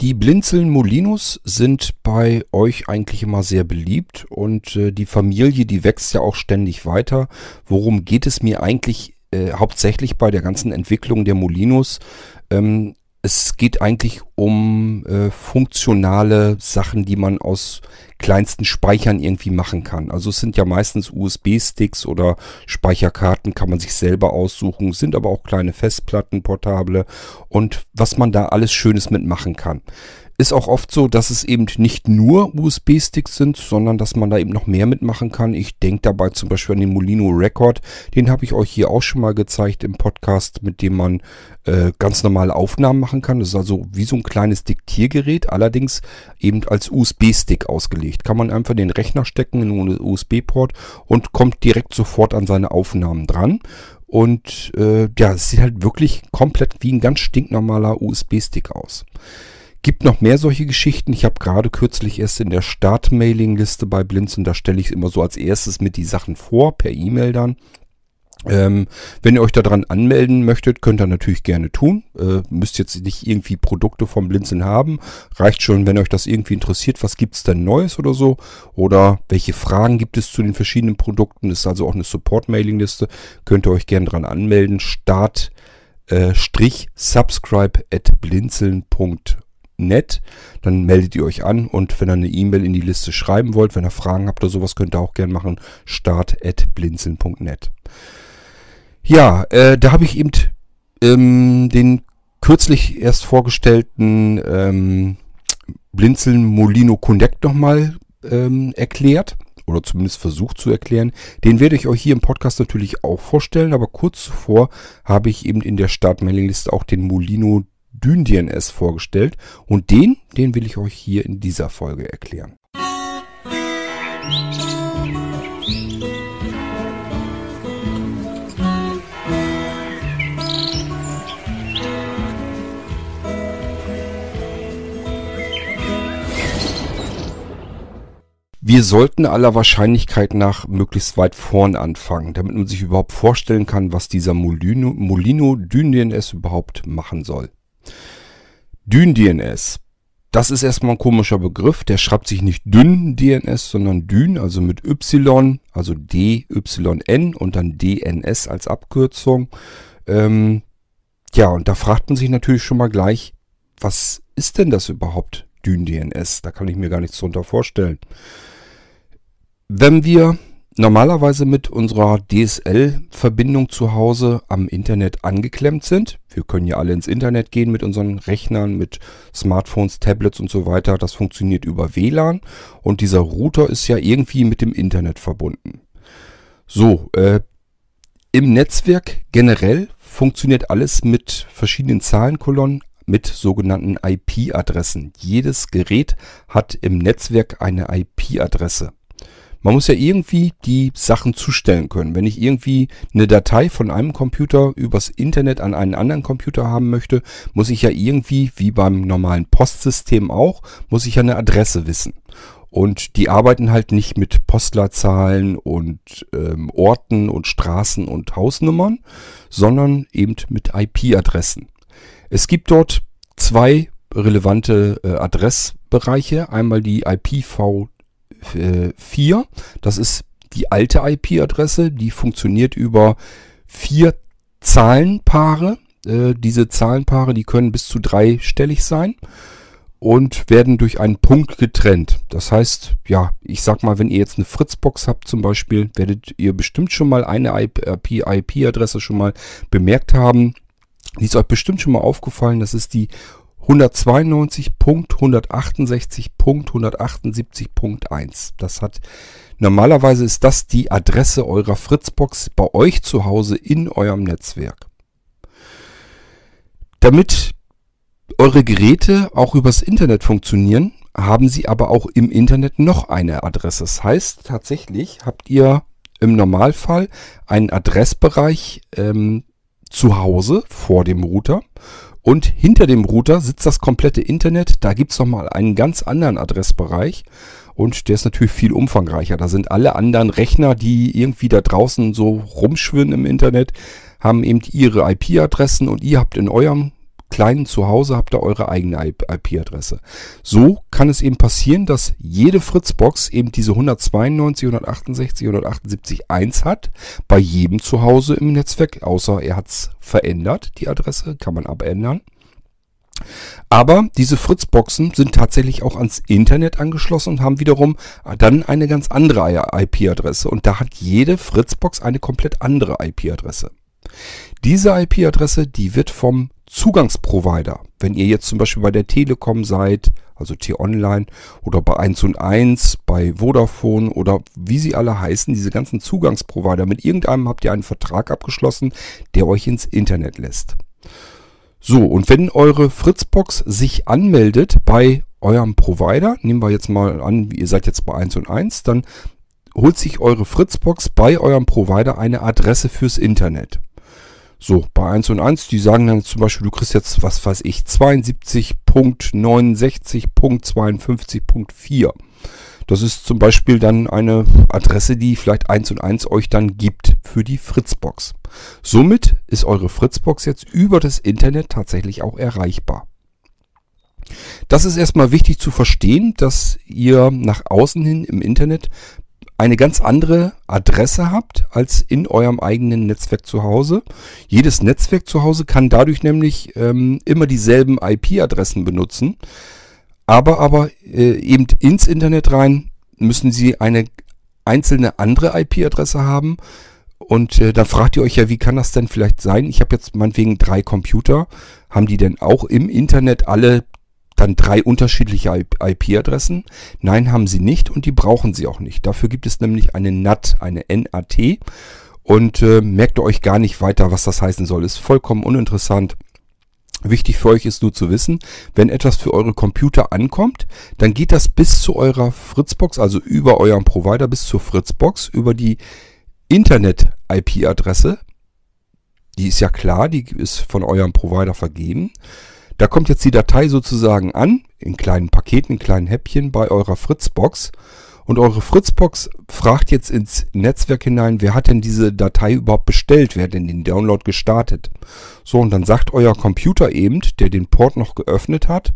Die Blinzeln Molinos sind bei euch eigentlich immer sehr beliebt und äh, die Familie, die wächst ja auch ständig weiter. Worum geht es mir eigentlich äh, hauptsächlich bei der ganzen Entwicklung der Molinos? Ähm, es geht eigentlich um äh, funktionale Sachen, die man aus kleinsten Speichern irgendwie machen kann. Also es sind ja meistens USB-Sticks oder Speicherkarten, kann man sich selber aussuchen, sind aber auch kleine Festplatten, portable und was man da alles Schönes mitmachen kann ist auch oft so, dass es eben nicht nur USB-Sticks sind, sondern dass man da eben noch mehr mitmachen kann. Ich denke dabei zum Beispiel an den Molino Record. Den habe ich euch hier auch schon mal gezeigt im Podcast, mit dem man äh, ganz normale Aufnahmen machen kann. Das ist also wie so ein kleines Diktiergerät, allerdings eben als USB-Stick ausgelegt. Kann man einfach den Rechner stecken in einen USB-Port und kommt direkt sofort an seine Aufnahmen dran. Und äh, ja, es sieht halt wirklich komplett wie ein ganz stinknormaler USB-Stick aus. Gibt noch mehr solche Geschichten. Ich habe gerade kürzlich erst in der Start-Mailing-Liste bei Blinzen, da stelle ich immer so als erstes mit die Sachen vor, per E-Mail dann. Ähm, wenn ihr euch daran anmelden möchtet, könnt ihr natürlich gerne tun. Äh, müsst jetzt nicht irgendwie Produkte vom Blinzeln haben. Reicht schon, wenn euch das irgendwie interessiert, was gibt's denn Neues oder so. Oder welche Fragen gibt es zu den verschiedenen Produkten. Ist also auch eine Support-Mailing-Liste. Könnt ihr euch gerne dran anmelden. Start äh, at blinzeln.com nett. Dann meldet ihr euch an und wenn ihr eine E-Mail in die Liste schreiben wollt, wenn ihr Fragen habt oder sowas, könnt ihr auch gerne machen. start.blinzeln.net. Ja, äh, da habe ich eben ähm, den kürzlich erst vorgestellten ähm, Blinzeln Molino Connect nochmal ähm, erklärt oder zumindest versucht zu erklären. Den werde ich euch hier im Podcast natürlich auch vorstellen, aber kurz zuvor habe ich eben in der Start-Mailing-Liste auch den Molino DynDNS vorgestellt und den, den will ich euch hier in dieser Folge erklären. Wir sollten aller Wahrscheinlichkeit nach möglichst weit vorn anfangen, damit man sich überhaupt vorstellen kann, was dieser Molino, Molino DynDNS überhaupt machen soll. DynDNS. Das ist erstmal ein komischer Begriff. Der schreibt sich nicht dünn DNS, sondern dyn, also mit Y, also DYN und dann DNS als Abkürzung. Ähm, ja, und da fragt man sich natürlich schon mal gleich, was ist denn das überhaupt, DynDNS? Da kann ich mir gar nichts drunter vorstellen. Wenn wir normalerweise mit unserer DSL-Verbindung zu Hause am Internet angeklemmt sind. Wir können ja alle ins Internet gehen mit unseren Rechnern, mit Smartphones, Tablets und so weiter. Das funktioniert über WLAN und dieser Router ist ja irgendwie mit dem Internet verbunden. So, äh, im Netzwerk generell funktioniert alles mit verschiedenen Zahlenkolonnen, mit sogenannten IP-Adressen. Jedes Gerät hat im Netzwerk eine IP-Adresse. Man muss ja irgendwie die Sachen zustellen können. Wenn ich irgendwie eine Datei von einem Computer übers Internet an einen anderen Computer haben möchte, muss ich ja irgendwie, wie beim normalen Postsystem auch, muss ich ja eine Adresse wissen. Und die arbeiten halt nicht mit Postleitzahlen und ähm, Orten und Straßen und Hausnummern, sondern eben mit IP-Adressen. Es gibt dort zwei relevante äh, Adressbereiche. Einmal die IPv 4. Das ist die alte IP-Adresse, die funktioniert über vier Zahlenpaare. Äh, diese Zahlenpaare, die können bis zu dreistellig sein und werden durch einen Punkt getrennt. Das heißt, ja, ich sag mal, wenn ihr jetzt eine Fritzbox habt zum Beispiel, werdet ihr bestimmt schon mal eine IP-Adresse schon mal bemerkt haben. Die ist euch bestimmt schon mal aufgefallen. Das ist die 192.168.178.1. Das hat normalerweise ist das die Adresse eurer Fritzbox bei euch zu Hause in eurem Netzwerk. Damit eure Geräte auch übers Internet funktionieren, haben sie aber auch im Internet noch eine Adresse. Das heißt, tatsächlich habt ihr im Normalfall einen Adressbereich ähm, zu Hause vor dem Router und hinter dem Router sitzt das komplette Internet. Da gibt's noch mal einen ganz anderen Adressbereich. Und der ist natürlich viel umfangreicher. Da sind alle anderen Rechner, die irgendwie da draußen so rumschwirren im Internet, haben eben ihre IP-Adressen und ihr habt in eurem kleinen Zuhause habt ihr eure eigene IP-Adresse. So kann es eben passieren, dass jede Fritzbox eben diese 192, 168, 178, 1 hat. Bei jedem Zuhause im Netzwerk, außer er hat es verändert, die Adresse, kann man abändern. Aber diese Fritzboxen sind tatsächlich auch ans Internet angeschlossen und haben wiederum dann eine ganz andere IP-Adresse. Und da hat jede Fritzbox eine komplett andere IP-Adresse. Diese IP-Adresse, die wird vom Zugangsprovider, wenn ihr jetzt zum Beispiel bei der Telekom seid, also T-Online oder bei 1 und 1, bei Vodafone oder wie sie alle heißen, diese ganzen Zugangsprovider, mit irgendeinem habt ihr einen Vertrag abgeschlossen, der euch ins Internet lässt. So, und wenn eure Fritzbox sich anmeldet bei eurem Provider, nehmen wir jetzt mal an, ihr seid jetzt bei 1 und 1, dann holt sich eure Fritzbox bei eurem Provider eine Adresse fürs Internet. So, bei 1 und 1, die sagen dann zum Beispiel, du kriegst jetzt, was weiß ich, 72.69.52.4. Das ist zum Beispiel dann eine Adresse, die vielleicht 1 und 1 euch dann gibt für die Fritzbox. Somit ist eure Fritzbox jetzt über das Internet tatsächlich auch erreichbar. Das ist erstmal wichtig zu verstehen, dass ihr nach außen hin im Internet eine ganz andere Adresse habt als in eurem eigenen Netzwerk zu Hause. Jedes Netzwerk zu Hause kann dadurch nämlich ähm, immer dieselben IP-Adressen benutzen. Aber aber äh, eben ins Internet rein müssen Sie eine einzelne andere IP-Adresse haben. Und äh, dann fragt ihr euch ja, wie kann das denn vielleicht sein? Ich habe jetzt meinetwegen drei Computer. Haben die denn auch im Internet alle dann drei unterschiedliche IP-Adressen? Nein, haben sie nicht und die brauchen sie auch nicht. Dafür gibt es nämlich eine NAT, eine NAT. Und äh, merkt euch gar nicht weiter, was das heißen soll. Ist vollkommen uninteressant. Wichtig für euch ist nur zu wissen, wenn etwas für eure Computer ankommt, dann geht das bis zu eurer Fritzbox, also über euren Provider bis zur Fritzbox, über die Internet-IP-Adresse. Die ist ja klar, die ist von eurem Provider vergeben. Da kommt jetzt die Datei sozusagen an, in kleinen Paketen, in kleinen Häppchen bei eurer Fritzbox. Und eure Fritzbox fragt jetzt ins Netzwerk hinein, wer hat denn diese Datei überhaupt bestellt, wer hat denn den Download gestartet. So, und dann sagt euer Computer eben, der den Port noch geöffnet hat,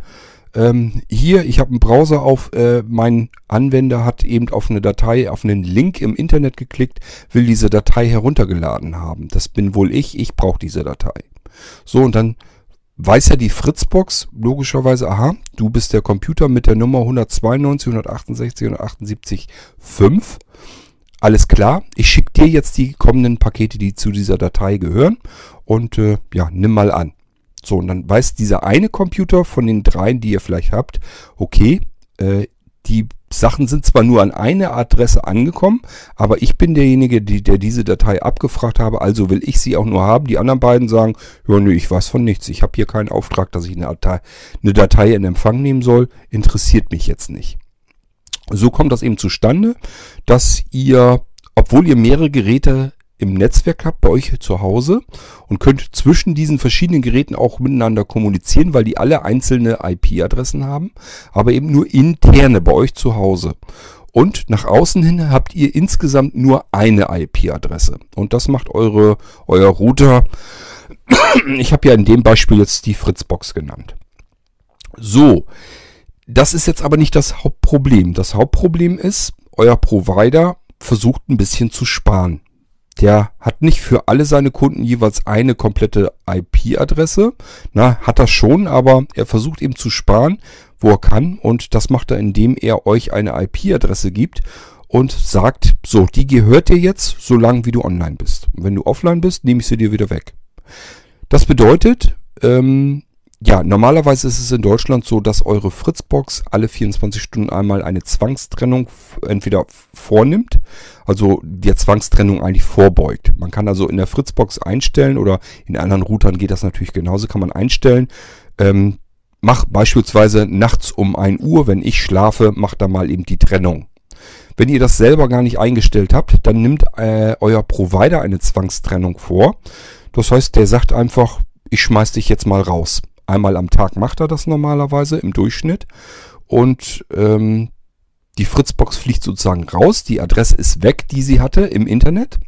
ähm, hier, ich habe einen Browser auf, äh, mein Anwender hat eben auf eine Datei, auf einen Link im Internet geklickt, will diese Datei heruntergeladen haben. Das bin wohl ich, ich brauche diese Datei. So, und dann weiß ja die Fritzbox logischerweise, aha, du bist der Computer mit der Nummer 192, 168, 178, 5. Alles klar, ich schicke dir jetzt die kommenden Pakete, die zu dieser Datei gehören und äh, ja, nimm mal an. So, und dann weiß dieser eine Computer von den dreien, die ihr vielleicht habt, okay, äh, die Sachen sind zwar nur an eine Adresse angekommen, aber ich bin derjenige, die, der diese Datei abgefragt habe, also will ich sie auch nur haben. Die anderen beiden sagen, ja nö, ich weiß von nichts. Ich habe hier keinen Auftrag, dass ich eine Datei, eine Datei in Empfang nehmen soll. Interessiert mich jetzt nicht. So kommt das eben zustande, dass ihr, obwohl ihr mehrere Geräte im Netzwerk habt bei euch zu Hause und könnt zwischen diesen verschiedenen Geräten auch miteinander kommunizieren, weil die alle einzelne IP-Adressen haben, aber eben nur interne bei euch zu Hause. Und nach außen hin habt ihr insgesamt nur eine IP-Adresse. Und das macht eure, euer Router. Ich habe ja in dem Beispiel jetzt die Fritzbox genannt. So, das ist jetzt aber nicht das Hauptproblem. Das Hauptproblem ist, euer Provider versucht ein bisschen zu sparen. Der hat nicht für alle seine Kunden jeweils eine komplette IP-Adresse. Na, hat er schon, aber er versucht eben zu sparen, wo er kann. Und das macht er, indem er euch eine IP-Adresse gibt und sagt, so, die gehört dir jetzt, solange wie du online bist. Und wenn du offline bist, nehme ich sie dir wieder weg. Das bedeutet, ähm, ja, normalerweise ist es in Deutschland so, dass eure Fritzbox alle 24 Stunden einmal eine Zwangstrennung entweder vornimmt, also der Zwangstrennung eigentlich vorbeugt. Man kann also in der Fritzbox einstellen oder in anderen Routern geht das natürlich genauso, kann man einstellen, ähm, mach beispielsweise nachts um 1 Uhr, wenn ich schlafe, macht da mal eben die Trennung. Wenn ihr das selber gar nicht eingestellt habt, dann nimmt äh, euer Provider eine Zwangstrennung vor. Das heißt, der sagt einfach, ich schmeiß dich jetzt mal raus. Einmal am Tag macht er das normalerweise im Durchschnitt. Und ähm, die Fritzbox fliegt sozusagen raus. Die Adresse ist weg, die sie hatte im Internet.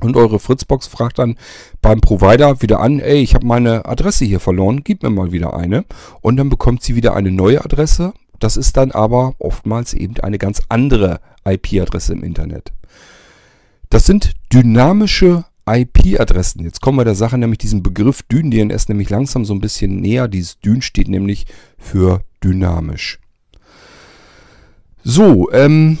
Und eure Fritzbox fragt dann beim Provider wieder an, ey, ich habe meine Adresse hier verloren, gib mir mal wieder eine. Und dann bekommt sie wieder eine neue Adresse. Das ist dann aber oftmals eben eine ganz andere IP-Adresse im Internet. Das sind dynamische IP-Adressen. Jetzt kommen wir der Sache nämlich diesen Begriff Dyn-DNS nämlich langsam so ein bisschen näher. Dieses Dyn steht nämlich für dynamisch. So, ähm,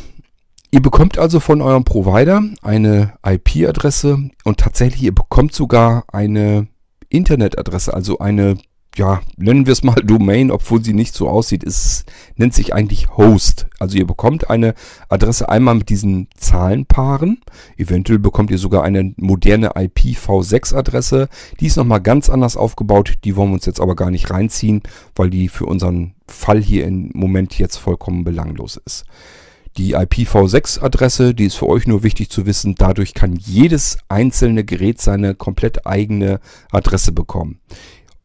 ihr bekommt also von eurem Provider eine IP-Adresse und tatsächlich ihr bekommt sogar eine Internetadresse, also eine ja, nennen wir es mal Domain, obwohl sie nicht so aussieht. Es nennt sich eigentlich Host. Also ihr bekommt eine Adresse einmal mit diesen Zahlenpaaren. Eventuell bekommt ihr sogar eine moderne IPv6-Adresse. Die ist nochmal ganz anders aufgebaut. Die wollen wir uns jetzt aber gar nicht reinziehen, weil die für unseren Fall hier im Moment jetzt vollkommen belanglos ist. Die IPv6-Adresse, die ist für euch nur wichtig zu wissen. Dadurch kann jedes einzelne Gerät seine komplett eigene Adresse bekommen.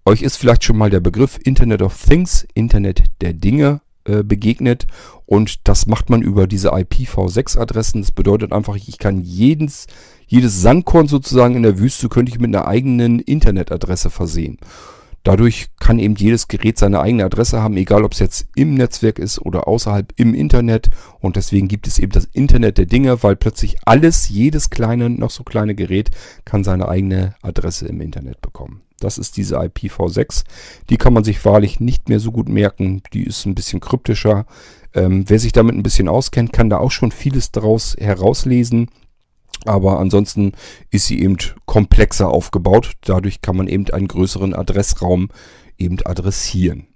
Euch ist vielleicht schon mal der Begriff Internet of Things, Internet der Dinge äh, begegnet und das macht man über diese IPv6-Adressen. Das bedeutet einfach, ich kann jedes, jedes Sandkorn sozusagen in der Wüste könnte ich mit einer eigenen Internetadresse versehen. Dadurch kann eben jedes Gerät seine eigene Adresse haben, egal ob es jetzt im Netzwerk ist oder außerhalb im Internet. Und deswegen gibt es eben das Internet der Dinge, weil plötzlich alles, jedes kleine, noch so kleine Gerät kann seine eigene Adresse im Internet bekommen. Das ist diese IPv6. Die kann man sich wahrlich nicht mehr so gut merken. Die ist ein bisschen kryptischer. Ähm, wer sich damit ein bisschen auskennt, kann da auch schon vieles daraus herauslesen. Aber ansonsten ist sie eben komplexer aufgebaut. Dadurch kann man eben einen größeren Adressraum eben adressieren.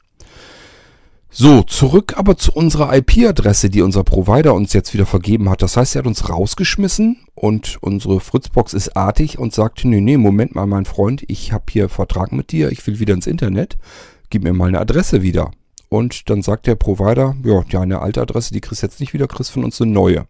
So, zurück aber zu unserer IP-Adresse, die unser Provider uns jetzt wieder vergeben hat. Das heißt, er hat uns rausgeschmissen und unsere Fritzbox ist artig und sagt, nee, nee, Moment mal, mein Freund, ich habe hier Vertrag mit dir, ich will wieder ins Internet, gib mir mal eine Adresse wieder. Und dann sagt der Provider, ja, deine alte Adresse, die kriegst jetzt nicht wieder, kriegst von uns eine neue.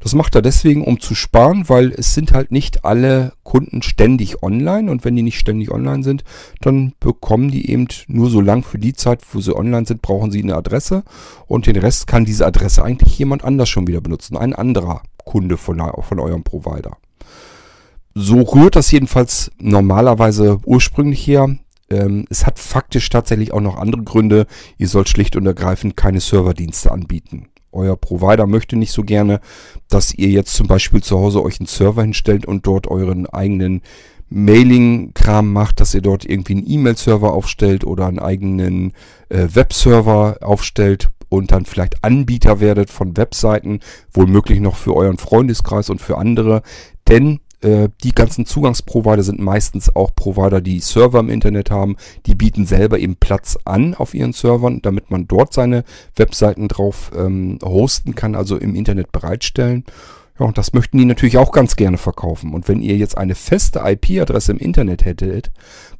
Das macht er deswegen, um zu sparen, weil es sind halt nicht alle Kunden ständig online und wenn die nicht ständig online sind, dann bekommen die eben nur so lang für die Zeit, wo sie online sind, brauchen sie eine Adresse und den Rest kann diese Adresse eigentlich jemand anders schon wieder benutzen, ein anderer Kunde von, von eurem Provider. So rührt das jedenfalls normalerweise ursprünglich her. Ähm, es hat faktisch tatsächlich auch noch andere Gründe. Ihr sollt schlicht und ergreifend keine Serverdienste anbieten euer Provider möchte nicht so gerne, dass ihr jetzt zum Beispiel zu Hause euch einen Server hinstellt und dort euren eigenen Mailing-Kram macht, dass ihr dort irgendwie einen E-Mail-Server aufstellt oder einen eigenen äh, Webserver aufstellt und dann vielleicht Anbieter werdet von Webseiten, wohl noch für euren Freundeskreis und für andere. Denn äh, die ganzen Zugangsprovider sind meistens auch Provider, die Server im Internet haben. Die bieten selber eben Platz an auf ihren Servern, damit man dort seine Webseiten drauf ähm, hosten kann, also im Internet bereitstellen. Ja, und das möchten die natürlich auch ganz gerne verkaufen. Und wenn ihr jetzt eine feste IP-Adresse im Internet hättet,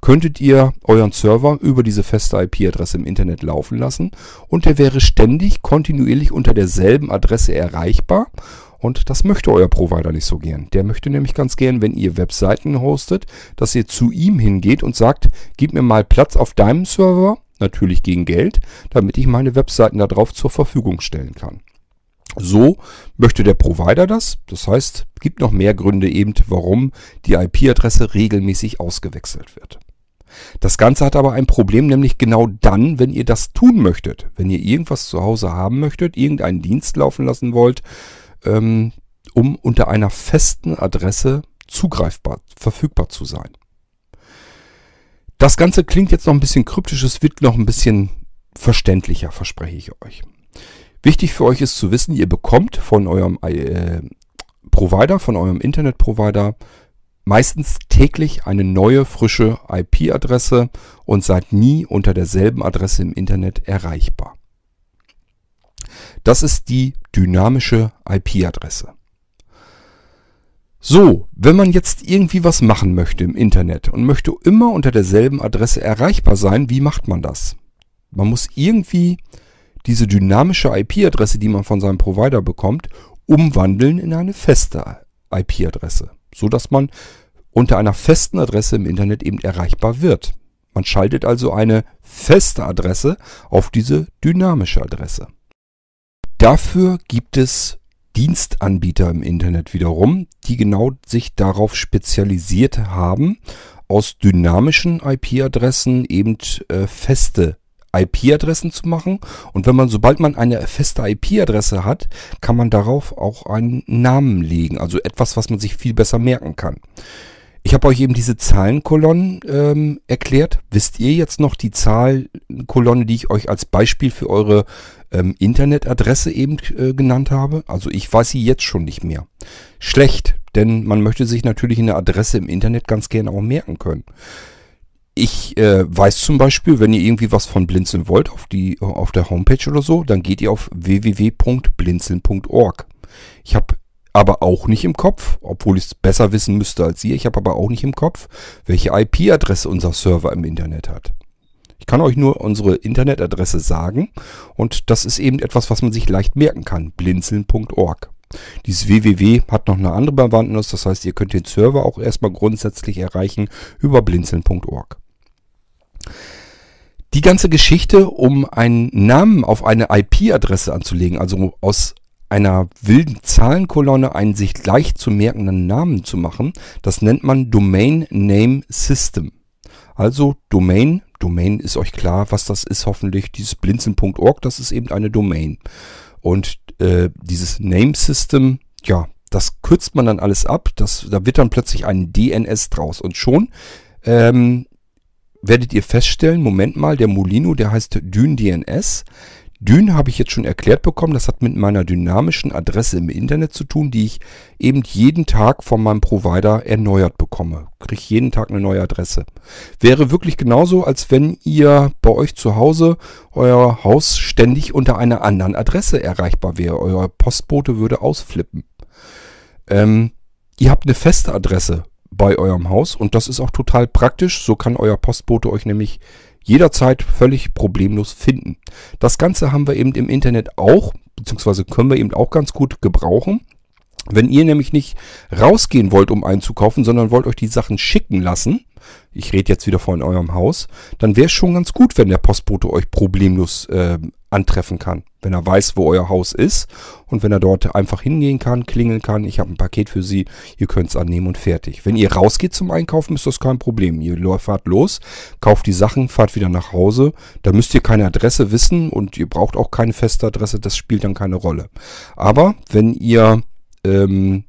könntet ihr euren Server über diese feste IP-Adresse im Internet laufen lassen und der wäre ständig kontinuierlich unter derselben Adresse erreichbar und das möchte euer Provider nicht so gern. Der möchte nämlich ganz gern, wenn ihr Webseiten hostet, dass ihr zu ihm hingeht und sagt, gib mir mal Platz auf deinem Server, natürlich gegen Geld, damit ich meine Webseiten darauf zur Verfügung stellen kann. So möchte der Provider das. Das heißt, gibt noch mehr Gründe eben, warum die IP-Adresse regelmäßig ausgewechselt wird. Das Ganze hat aber ein Problem, nämlich genau dann, wenn ihr das tun möchtet. Wenn ihr irgendwas zu Hause haben möchtet, irgendeinen Dienst laufen lassen wollt, ähm, um unter einer festen Adresse zugreifbar, verfügbar zu sein. Das Ganze klingt jetzt noch ein bisschen kryptisch, es wird noch ein bisschen verständlicher, verspreche ich euch. Wichtig für euch ist zu wissen, ihr bekommt von eurem äh, Provider, von eurem Internetprovider meistens täglich eine neue, frische IP-Adresse und seid nie unter derselben Adresse im Internet erreichbar. Das ist die dynamische IP-Adresse. So, wenn man jetzt irgendwie was machen möchte im Internet und möchte immer unter derselben Adresse erreichbar sein, wie macht man das? Man muss irgendwie diese dynamische IP-Adresse, die man von seinem Provider bekommt, umwandeln in eine feste IP-Adresse, so dass man unter einer festen Adresse im Internet eben erreichbar wird. Man schaltet also eine feste Adresse auf diese dynamische Adresse. Dafür gibt es Dienstanbieter im Internet wiederum, die genau sich darauf spezialisiert haben, aus dynamischen IP-Adressen eben äh, feste IP-Adressen zu machen. Und wenn man, sobald man eine feste IP-Adresse hat, kann man darauf auch einen Namen legen. Also etwas, was man sich viel besser merken kann. Ich habe euch eben diese Zahlenkolonnen ähm, erklärt. Wisst ihr jetzt noch die Zahlenkolonne, die ich euch als Beispiel für eure ähm, Internetadresse eben äh, genannt habe? Also ich weiß sie jetzt schon nicht mehr. Schlecht, denn man möchte sich natürlich eine Adresse im Internet ganz gerne auch merken können. Ich äh, weiß zum Beispiel, wenn ihr irgendwie was von Blinzeln wollt auf, die, auf der Homepage oder so, dann geht ihr auf www.blinzeln.org. Ich habe aber auch nicht im Kopf, obwohl ich es besser wissen müsste als ihr, ich habe aber auch nicht im Kopf, welche IP-Adresse unser Server im Internet hat. Ich kann euch nur unsere Internetadresse sagen und das ist eben etwas, was man sich leicht merken kann, blinzeln.org. Dieses www hat noch eine andere Bewandtnis, das heißt, ihr könnt den Server auch erstmal grundsätzlich erreichen über blinzeln.org. Die ganze Geschichte, um einen Namen auf eine IP-Adresse anzulegen, also aus einer wilden Zahlenkolonne einen sich leicht zu merkenden Namen zu machen, das nennt man Domain Name System. Also Domain, Domain ist euch klar, was das ist hoffentlich, dieses blinzeln.org, das ist eben eine Domain. Und äh, dieses Name System, ja, das kürzt man dann alles ab, das, da wird dann plötzlich ein DNS draus und schon ähm, werdet ihr feststellen, Moment mal, der Molino, der heißt DynDNS. Dyn habe ich jetzt schon erklärt bekommen, das hat mit meiner dynamischen Adresse im Internet zu tun, die ich eben jeden Tag von meinem Provider erneuert bekomme. Kriege jeden Tag eine neue Adresse. Wäre wirklich genauso, als wenn ihr bei euch zu Hause euer Haus ständig unter einer anderen Adresse erreichbar wäre. Euer Postbote würde ausflippen. Ähm, ihr habt eine feste Adresse bei eurem Haus und das ist auch total praktisch. So kann euer Postbote euch nämlich jederzeit völlig problemlos finden. Das Ganze haben wir eben im Internet auch, beziehungsweise können wir eben auch ganz gut gebrauchen. Wenn ihr nämlich nicht rausgehen wollt, um einzukaufen, sondern wollt euch die Sachen schicken lassen, ich rede jetzt wieder von eurem Haus, dann wäre es schon ganz gut, wenn der Postbote euch problemlos äh, antreffen kann. Wenn er weiß, wo euer Haus ist und wenn er dort einfach hingehen kann, klingeln kann, ich habe ein Paket für Sie, ihr könnt es annehmen und fertig. Wenn ihr rausgeht zum Einkaufen, ist das kein Problem. Ihr fahrt los, kauft die Sachen, fahrt wieder nach Hause. Da müsst ihr keine Adresse wissen und ihr braucht auch keine feste Adresse, das spielt dann keine Rolle. Aber wenn ihr ähm,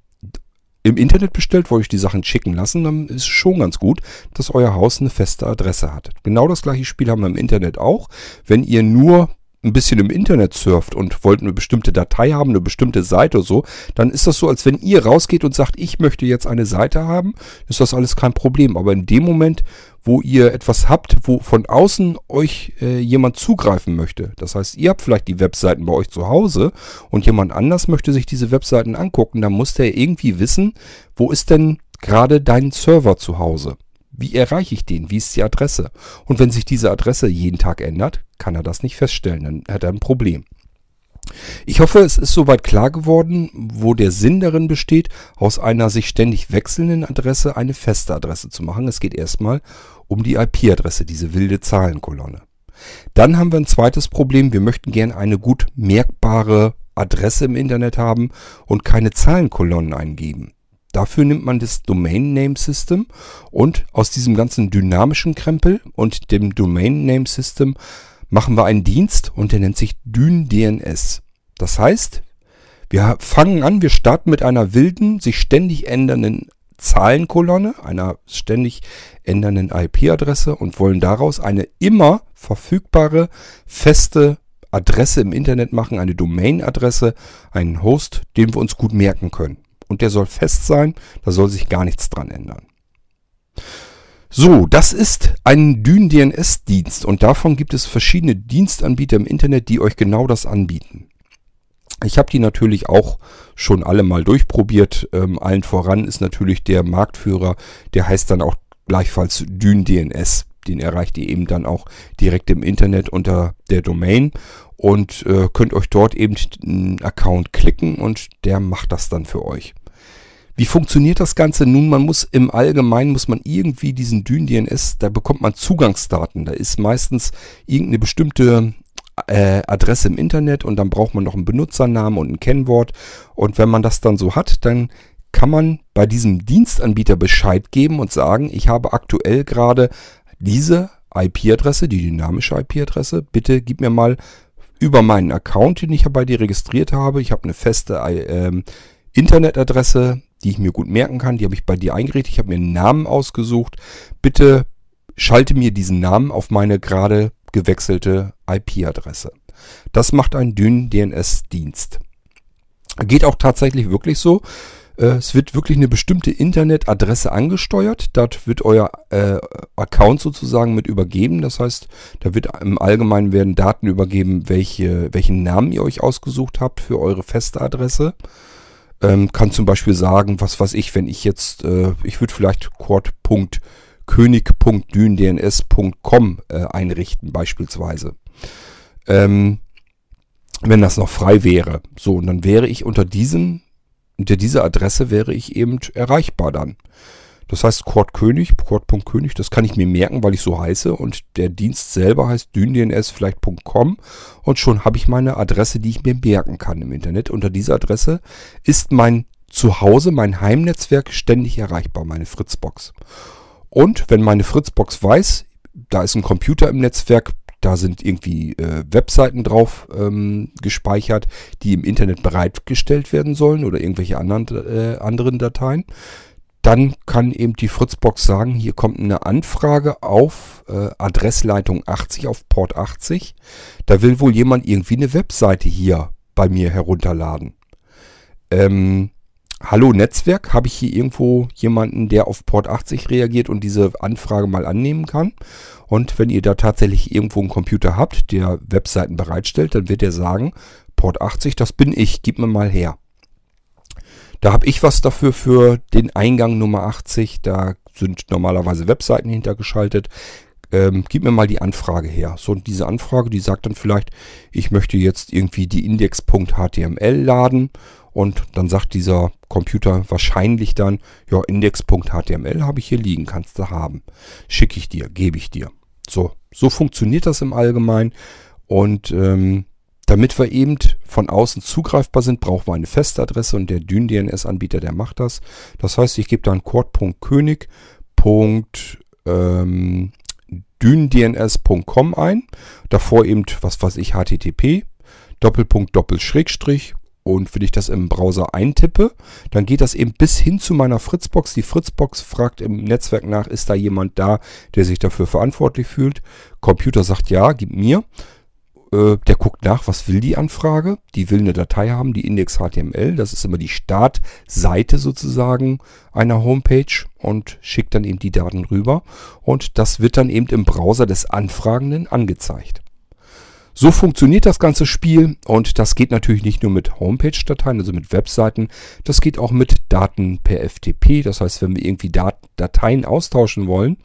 im Internet bestellt, wo euch die Sachen schicken lassen, dann ist es schon ganz gut, dass euer Haus eine feste Adresse hat. Genau das gleiche Spiel haben wir im Internet auch. Wenn ihr nur ein bisschen im Internet surft und wollt eine bestimmte Datei haben, eine bestimmte Seite oder so, dann ist das so, als wenn ihr rausgeht und sagt, ich möchte jetzt eine Seite haben, ist das alles kein Problem. Aber in dem Moment, wo ihr etwas habt, wo von außen euch äh, jemand zugreifen möchte, das heißt, ihr habt vielleicht die Webseiten bei euch zu Hause und jemand anders möchte sich diese Webseiten angucken, dann muss der irgendwie wissen, wo ist denn gerade dein Server zu Hause? Wie erreiche ich den? Wie ist die Adresse? Und wenn sich diese Adresse jeden Tag ändert, kann er das nicht feststellen. Dann hat er ein Problem. Ich hoffe, es ist soweit klar geworden, wo der Sinn darin besteht, aus einer sich ständig wechselnden Adresse eine feste Adresse zu machen. Es geht erstmal um die IP-Adresse, diese wilde Zahlenkolonne. Dann haben wir ein zweites Problem. Wir möchten gerne eine gut merkbare Adresse im Internet haben und keine Zahlenkolonnen eingeben. Dafür nimmt man das Domain Name System und aus diesem ganzen dynamischen Krempel und dem Domain Name System machen wir einen Dienst und der nennt sich DynDNS. Das heißt, wir fangen an, wir starten mit einer wilden, sich ständig ändernden Zahlenkolonne, einer ständig ändernden IP-Adresse und wollen daraus eine immer verfügbare, feste Adresse im Internet machen, eine Domain-Adresse, einen Host, den wir uns gut merken können und der soll fest sein, da soll sich gar nichts dran ändern. So, das ist ein Dyn-DNS-Dienst und davon gibt es verschiedene Dienstanbieter im Internet, die euch genau das anbieten. Ich habe die natürlich auch schon alle mal durchprobiert. Ähm, allen voran ist natürlich der Marktführer, der heißt dann auch gleichfalls Dyn-DNS. Den erreicht ihr eben dann auch direkt im Internet unter der Domain und äh, könnt euch dort eben einen Account klicken und der macht das dann für euch. Wie funktioniert das Ganze? Nun, man muss im Allgemeinen, muss man irgendwie diesen Dyn-DNS, da bekommt man Zugangsdaten. Da ist meistens irgendeine bestimmte äh, Adresse im Internet und dann braucht man noch einen Benutzernamen und ein Kennwort. Und wenn man das dann so hat, dann kann man bei diesem Dienstanbieter Bescheid geben und sagen, ich habe aktuell gerade diese IP-Adresse, die dynamische IP-Adresse. Bitte gib mir mal über meinen Account, den ich bei dir registriert habe. Ich habe eine feste äh, Internetadresse, die ich mir gut merken kann. Die habe ich bei dir eingerichtet. Ich habe mir einen Namen ausgesucht. Bitte schalte mir diesen Namen auf meine gerade gewechselte IP-Adresse. Das macht ein dünn DNS-Dienst. Geht auch tatsächlich wirklich so. Äh, es wird wirklich eine bestimmte Internetadresse angesteuert. Dort wird euer äh, Account sozusagen mit übergeben. Das heißt, da wird im Allgemeinen werden Daten übergeben, welche, welchen Namen ihr euch ausgesucht habt für eure feste Adresse. Ähm, kann zum Beispiel sagen, was weiß ich, wenn ich jetzt, äh, ich würde vielleicht Quad.könig.dündns.com äh, einrichten beispielsweise. Ähm, wenn das noch frei wäre. So, und dann wäre ich unter diesem, unter dieser Adresse wäre ich eben erreichbar dann. Das heißt Quad König, Quad.könig, das kann ich mir merken, weil ich so heiße und der Dienst selber heißt dündns vielleicht.com und schon habe ich meine Adresse, die ich mir merken kann im Internet. Unter dieser Adresse ist mein Zuhause, mein Heimnetzwerk ständig erreichbar, meine Fritzbox. Und wenn meine Fritzbox weiß, da ist ein Computer im Netzwerk, da sind irgendwie äh, Webseiten drauf ähm, gespeichert, die im Internet bereitgestellt werden sollen oder irgendwelche anderen, äh, anderen Dateien dann kann eben die Fritzbox sagen, hier kommt eine Anfrage auf äh, Adressleitung 80 auf Port 80. Da will wohl jemand irgendwie eine Webseite hier bei mir herunterladen. Ähm, Hallo Netzwerk, habe ich hier irgendwo jemanden, der auf Port 80 reagiert und diese Anfrage mal annehmen kann? Und wenn ihr da tatsächlich irgendwo einen Computer habt, der Webseiten bereitstellt, dann wird er sagen, Port 80, das bin ich, gib mir mal her. Da habe ich was dafür für den Eingang Nummer 80. Da sind normalerweise Webseiten hintergeschaltet. Ähm, gib mir mal die Anfrage her. So, und diese Anfrage, die sagt dann vielleicht, ich möchte jetzt irgendwie die index.html laden. Und dann sagt dieser Computer wahrscheinlich dann, ja, index.html habe ich hier liegen, kannst du haben. Schicke ich dir, gebe ich dir. So, so funktioniert das im Allgemeinen. Und ähm, damit wir eben von außen zugreifbar sind, brauchen wir eine Festadresse und der Dyn-DNS-Anbieter, der macht das. Das heißt, ich gebe dann cord.könig.dündns.com ähm, ein. Davor eben, was weiß ich, HTTP, Doppelpunkt, Doppelschrägstrich. Und wenn ich das im Browser eintippe, dann geht das eben bis hin zu meiner Fritzbox. Die Fritzbox fragt im Netzwerk nach, ist da jemand da, der sich dafür verantwortlich fühlt. Computer sagt ja, gib mir. Äh, der guckt nach, was will die Anfrage. Die will eine Datei haben, die Index.html. Das ist immer die Startseite sozusagen einer Homepage und schickt dann eben die Daten rüber. Und das wird dann eben im Browser des Anfragenden angezeigt. So funktioniert das ganze Spiel und das geht natürlich nicht nur mit Homepage-Dateien, also mit Webseiten, das geht auch mit Daten per FTP. Das heißt, wenn wir irgendwie Dateien austauschen wollen,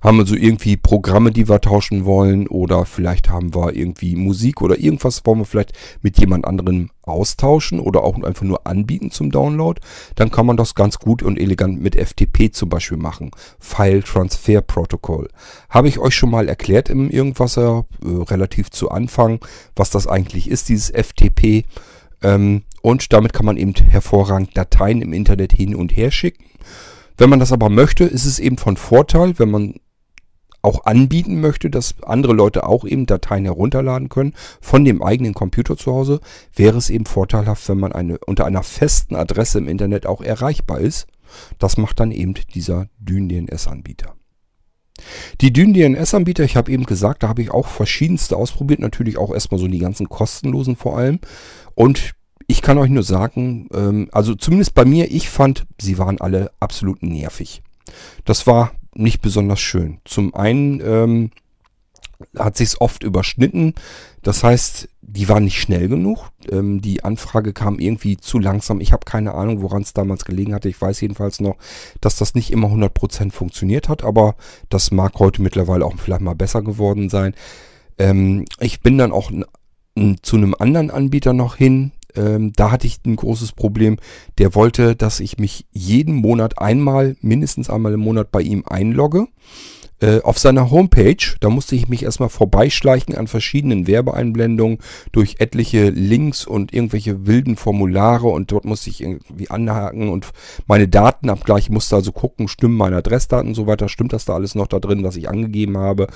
haben wir so irgendwie Programme, die wir tauschen wollen oder vielleicht haben wir irgendwie Musik oder irgendwas wollen wir vielleicht mit jemand anderem austauschen oder auch einfach nur anbieten zum Download, dann kann man das ganz gut und elegant mit FTP zum Beispiel machen. File Transfer Protocol. Habe ich euch schon mal erklärt im Irgendwasser, äh, relativ zu Anfang, was das eigentlich ist, dieses FTP. Ähm, und damit kann man eben hervorragend Dateien im Internet hin und her schicken. Wenn man das aber möchte, ist es eben von Vorteil, wenn man auch anbieten möchte, dass andere Leute auch eben Dateien herunterladen können von dem eigenen Computer zu Hause, wäre es eben vorteilhaft, wenn man eine, unter einer festen Adresse im Internet auch erreichbar ist. Das macht dann eben dieser DynDNS-Anbieter. Die DynDNS-Anbieter, ich habe eben gesagt, da habe ich auch verschiedenste ausprobiert, natürlich auch erstmal so die ganzen kostenlosen vor allem. Und ich kann euch nur sagen, ähm, also zumindest bei mir, ich fand, sie waren alle absolut nervig. Das war nicht besonders schön. Zum einen ähm, hat sich's oft überschnitten. Das heißt, die waren nicht schnell genug. Ähm, die Anfrage kam irgendwie zu langsam. Ich habe keine Ahnung, woran es damals gelegen hatte. Ich weiß jedenfalls noch, dass das nicht immer 100% funktioniert hat, aber das mag heute mittlerweile auch vielleicht mal besser geworden sein. Ähm, ich bin dann auch zu einem anderen Anbieter noch hin, Ähm, da hatte ich ein großes Problem. Der wollte, dass ich mich jeden Monat einmal, mindestens einmal im Monat bei ihm einlogge äh, auf seiner Homepage, da musste ich mich erstmal vorbeischleichen an verschiedenen Werbeeinblendungen durch etliche Links und irgendwelche wilden Formulare und dort musste ich irgendwie anhaken und meine Daten abgleichen, musste also gucken, stimmen meine Adressdaten und so weiter, stimmt das da alles noch da drin, was ich angegeben habe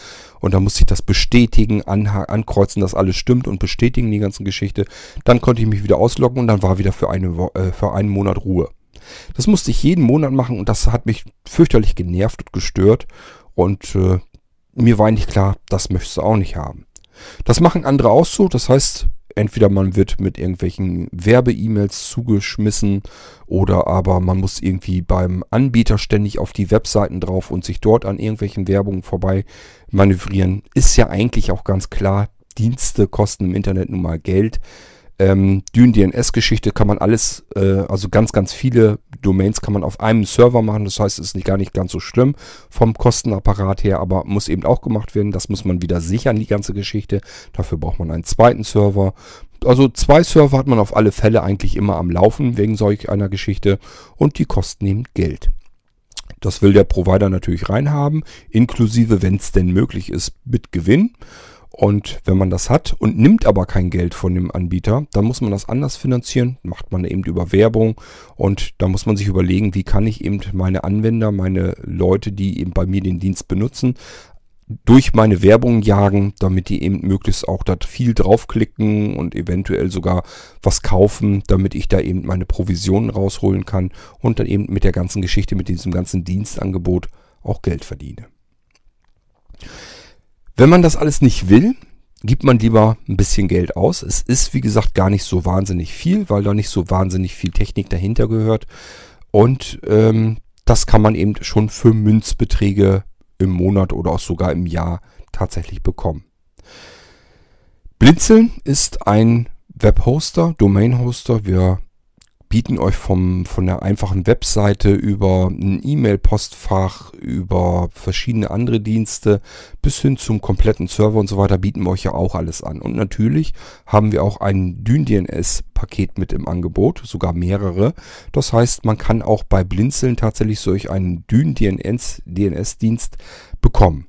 und dann musste ich das bestätigen, ankreuzen, dass alles stimmt und bestätigen die ganze Geschichte. Dann konnte ich mich wieder ausloggen und dann war wieder für, eine, äh, für einen Monat Ruhe. Das musste ich jeden Monat machen und das hat mich fürchterlich genervt und gestört. Und äh, mir war eigentlich klar, das möchtest du auch nicht haben. Das machen andere auch so. Das heißt, entweder man wird mit irgendwelchen Werbe-E-Mails zugeschmissen oder aber man muss irgendwie beim Anbieter ständig auf die Webseiten drauf und sich dort an irgendwelchen Werbungen vorbei manövrieren. Ist ja eigentlich auch ganz klar, Dienste kosten im Internet nun mal Geld. Ähm, Dune DNS-Geschichte kann man alles, äh, also ganz, ganz viele Domains kann man auf einem Server machen. Das heißt, es ist nicht, gar nicht ganz so schlimm vom Kostenapparat her, aber muss eben auch gemacht werden. Das muss man wieder sichern, die ganze Geschichte. Dafür braucht man einen zweiten Server. Also zwei Server hat man auf alle Fälle eigentlich immer am Laufen wegen solch einer Geschichte und die kosten eben Geld. Das will der Provider natürlich reinhaben, inklusive, wenn es denn möglich ist, mit Gewinn. Und wenn man das hat und nimmt aber kein Geld von dem Anbieter, dann muss man das anders finanzieren, macht man eben über Werbung und da muss man sich überlegen, wie kann ich eben meine Anwender, meine Leute, die eben bei mir den Dienst benutzen, durch meine Werbung jagen, damit die eben möglichst auch da viel draufklicken und eventuell sogar was kaufen, damit ich da eben meine Provisionen rausholen kann und dann eben mit der ganzen Geschichte, mit diesem ganzen Dienstangebot auch Geld verdiene. Wenn man das alles nicht will, gibt man lieber ein bisschen Geld aus. Es ist, wie gesagt, gar nicht so wahnsinnig viel, weil da nicht so wahnsinnig viel Technik dahinter gehört. Und ähm, das kann man eben schon für Münzbeträge im Monat oder auch sogar im Jahr tatsächlich bekommen. Blinzeln ist ein Webhoster, Domainhoster. Wir bieten euch vom, von der einfachen Webseite über ein E-Mail-Postfach, über verschiedene andere Dienste bis hin zum kompletten Server und so weiter bieten wir euch ja auch alles an. Und natürlich haben wir auch ein DynDNS-Paket mit im Angebot, sogar mehrere. Das heißt, man kann auch bei Blinzeln tatsächlich solch einen DynDNS-Dienst bekommen.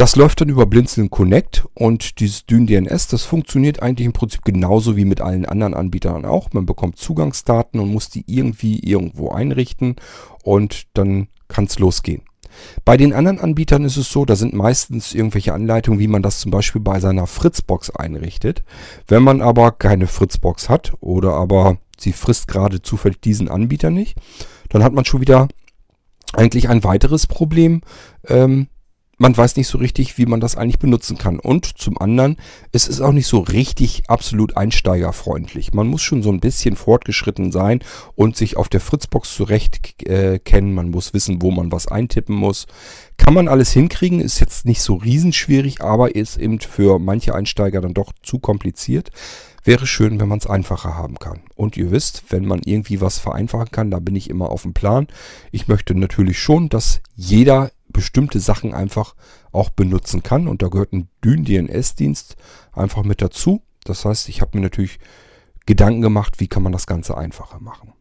Das läuft dann über Blinzeln Connect und dieses Dyn DNS, das funktioniert eigentlich im Prinzip genauso wie mit allen anderen Anbietern auch. Man bekommt Zugangsdaten und muss die irgendwie irgendwo einrichten und dann kann es losgehen. Bei den anderen Anbietern ist es so, da sind meistens irgendwelche Anleitungen, wie man das zum Beispiel bei seiner Fritzbox einrichtet. Wenn man aber keine Fritzbox hat oder aber sie frisst gerade zufällig diesen Anbieter nicht, dann hat man schon wieder eigentlich ein weiteres Problem. Ähm, man weiß nicht so richtig, wie man das eigentlich benutzen kann. Und zum anderen, es ist auch nicht so richtig absolut einsteigerfreundlich. Man muss schon so ein bisschen fortgeschritten sein und sich auf der Fritzbox zurecht äh, kennen. Man muss wissen, wo man was eintippen muss. Kann man alles hinkriegen, ist jetzt nicht so riesenschwierig, aber ist eben für manche Einsteiger dann doch zu kompliziert. Wäre schön, wenn man es einfacher haben kann. Und ihr wisst, wenn man irgendwie was vereinfachen kann, da bin ich immer auf dem Plan. Ich möchte natürlich schon, dass jeder bestimmte Sachen einfach auch benutzen kann. Und da gehört ein Dyn-DNS-Dienst einfach mit dazu. Das heißt, ich habe mir natürlich Gedanken gemacht, wie kann man das Ganze einfacher machen.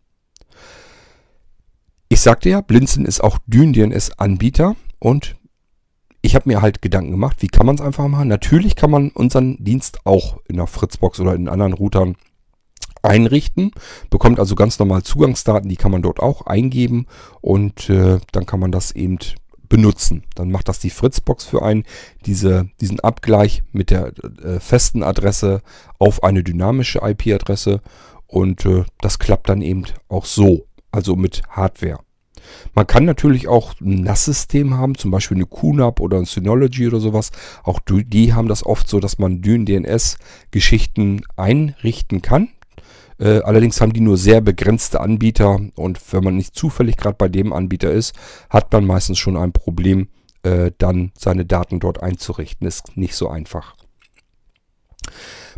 Ich sagte ja, Blinzeln ist auch Dyn-DNS-Anbieter und ich habe mir halt Gedanken gemacht, wie kann man es einfach machen. Natürlich kann man unseren Dienst auch in der Fritzbox oder in anderen Routern einrichten, bekommt also ganz normal Zugangsdaten, die kann man dort auch eingeben und äh, dann kann man das eben benutzen. Dann macht das die Fritzbox für einen, diese, diesen Abgleich mit der äh, festen Adresse auf eine dynamische IP-Adresse und äh, das klappt dann eben auch so, also mit Hardware. Man kann natürlich auch ein NAS-System haben, zum Beispiel eine QNAP oder ein Synology oder sowas. Auch die haben das oft so, dass man DNS-Geschichten einrichten kann. Äh, allerdings haben die nur sehr begrenzte Anbieter und wenn man nicht zufällig gerade bei dem Anbieter ist, hat man meistens schon ein Problem, äh, dann seine Daten dort einzurichten. Ist nicht so einfach.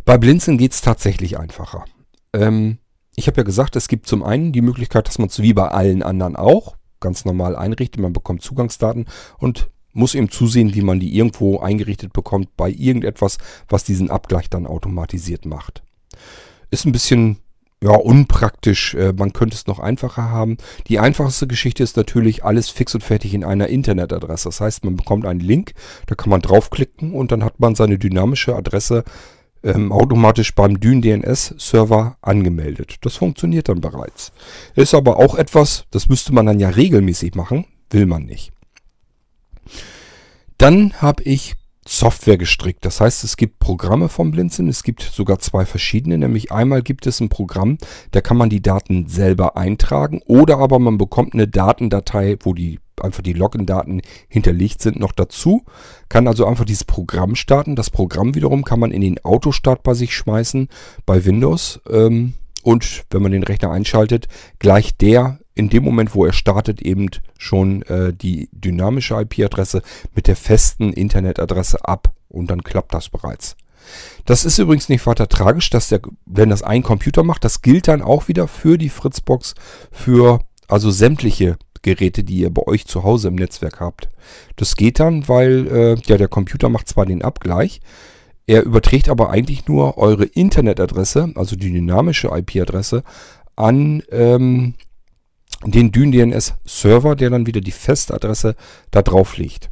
Bei Blinzeln geht es tatsächlich einfacher. Ähm, ich habe ja gesagt, es gibt zum einen die Möglichkeit, dass man es wie bei allen anderen auch ganz normal einrichtet. Man bekommt Zugangsdaten und muss eben zusehen, wie man die irgendwo eingerichtet bekommt bei irgendetwas, was diesen Abgleich dann automatisiert macht. ist ein bisschen ja, unpraktisch. Äh, man könnte es noch einfacher haben. Die einfachste Geschichte ist natürlich alles fix und fertig in einer Internetadresse. Das heißt, man bekommt einen Link, da kann man draufklicken und dann hat man seine dynamische Adresse ähm, automatisch beim DynDNS-Server angemeldet. Das funktioniert dann bereits. Ist aber auch etwas, das müsste man dann ja regelmäßig machen, will man nicht. Dann habe ich Software gestrickt. Das heißt, es gibt Programme vom Blinzeln. Es gibt sogar zwei verschiedene. Nämlich einmal gibt es ein Programm, da kann man die Daten selber eintragen. Oder aber man bekommt eine Datendatei, wo die einfach die Login-Daten hinterlegt sind, noch dazu. Kann also einfach dieses Programm starten. Das Programm wiederum kann man in den Autostart bei sich schmeißen bei Windows. Ähm, und wenn man den Rechner einschaltet, gleicht der in dem Moment, wo er startet, eben schon äh, die dynamische IP-Adresse mit der festen Internetadresse ab und dann klappt das bereits. Das ist übrigens nicht weiter tragisch, dass der, wenn das ein Computer macht, das gilt dann auch wieder für die Fritzbox, für also sämtliche Geräte, die ihr bei euch zu Hause im Netzwerk habt. Das geht dann, weil äh, ja der Computer macht zwar den Abgleich, er überträgt aber eigentlich nur eure Internetadresse, also die dynamische IP-Adresse, an ähm, den DynDNS-Server, der dann wieder die Festadresse da drauf legt.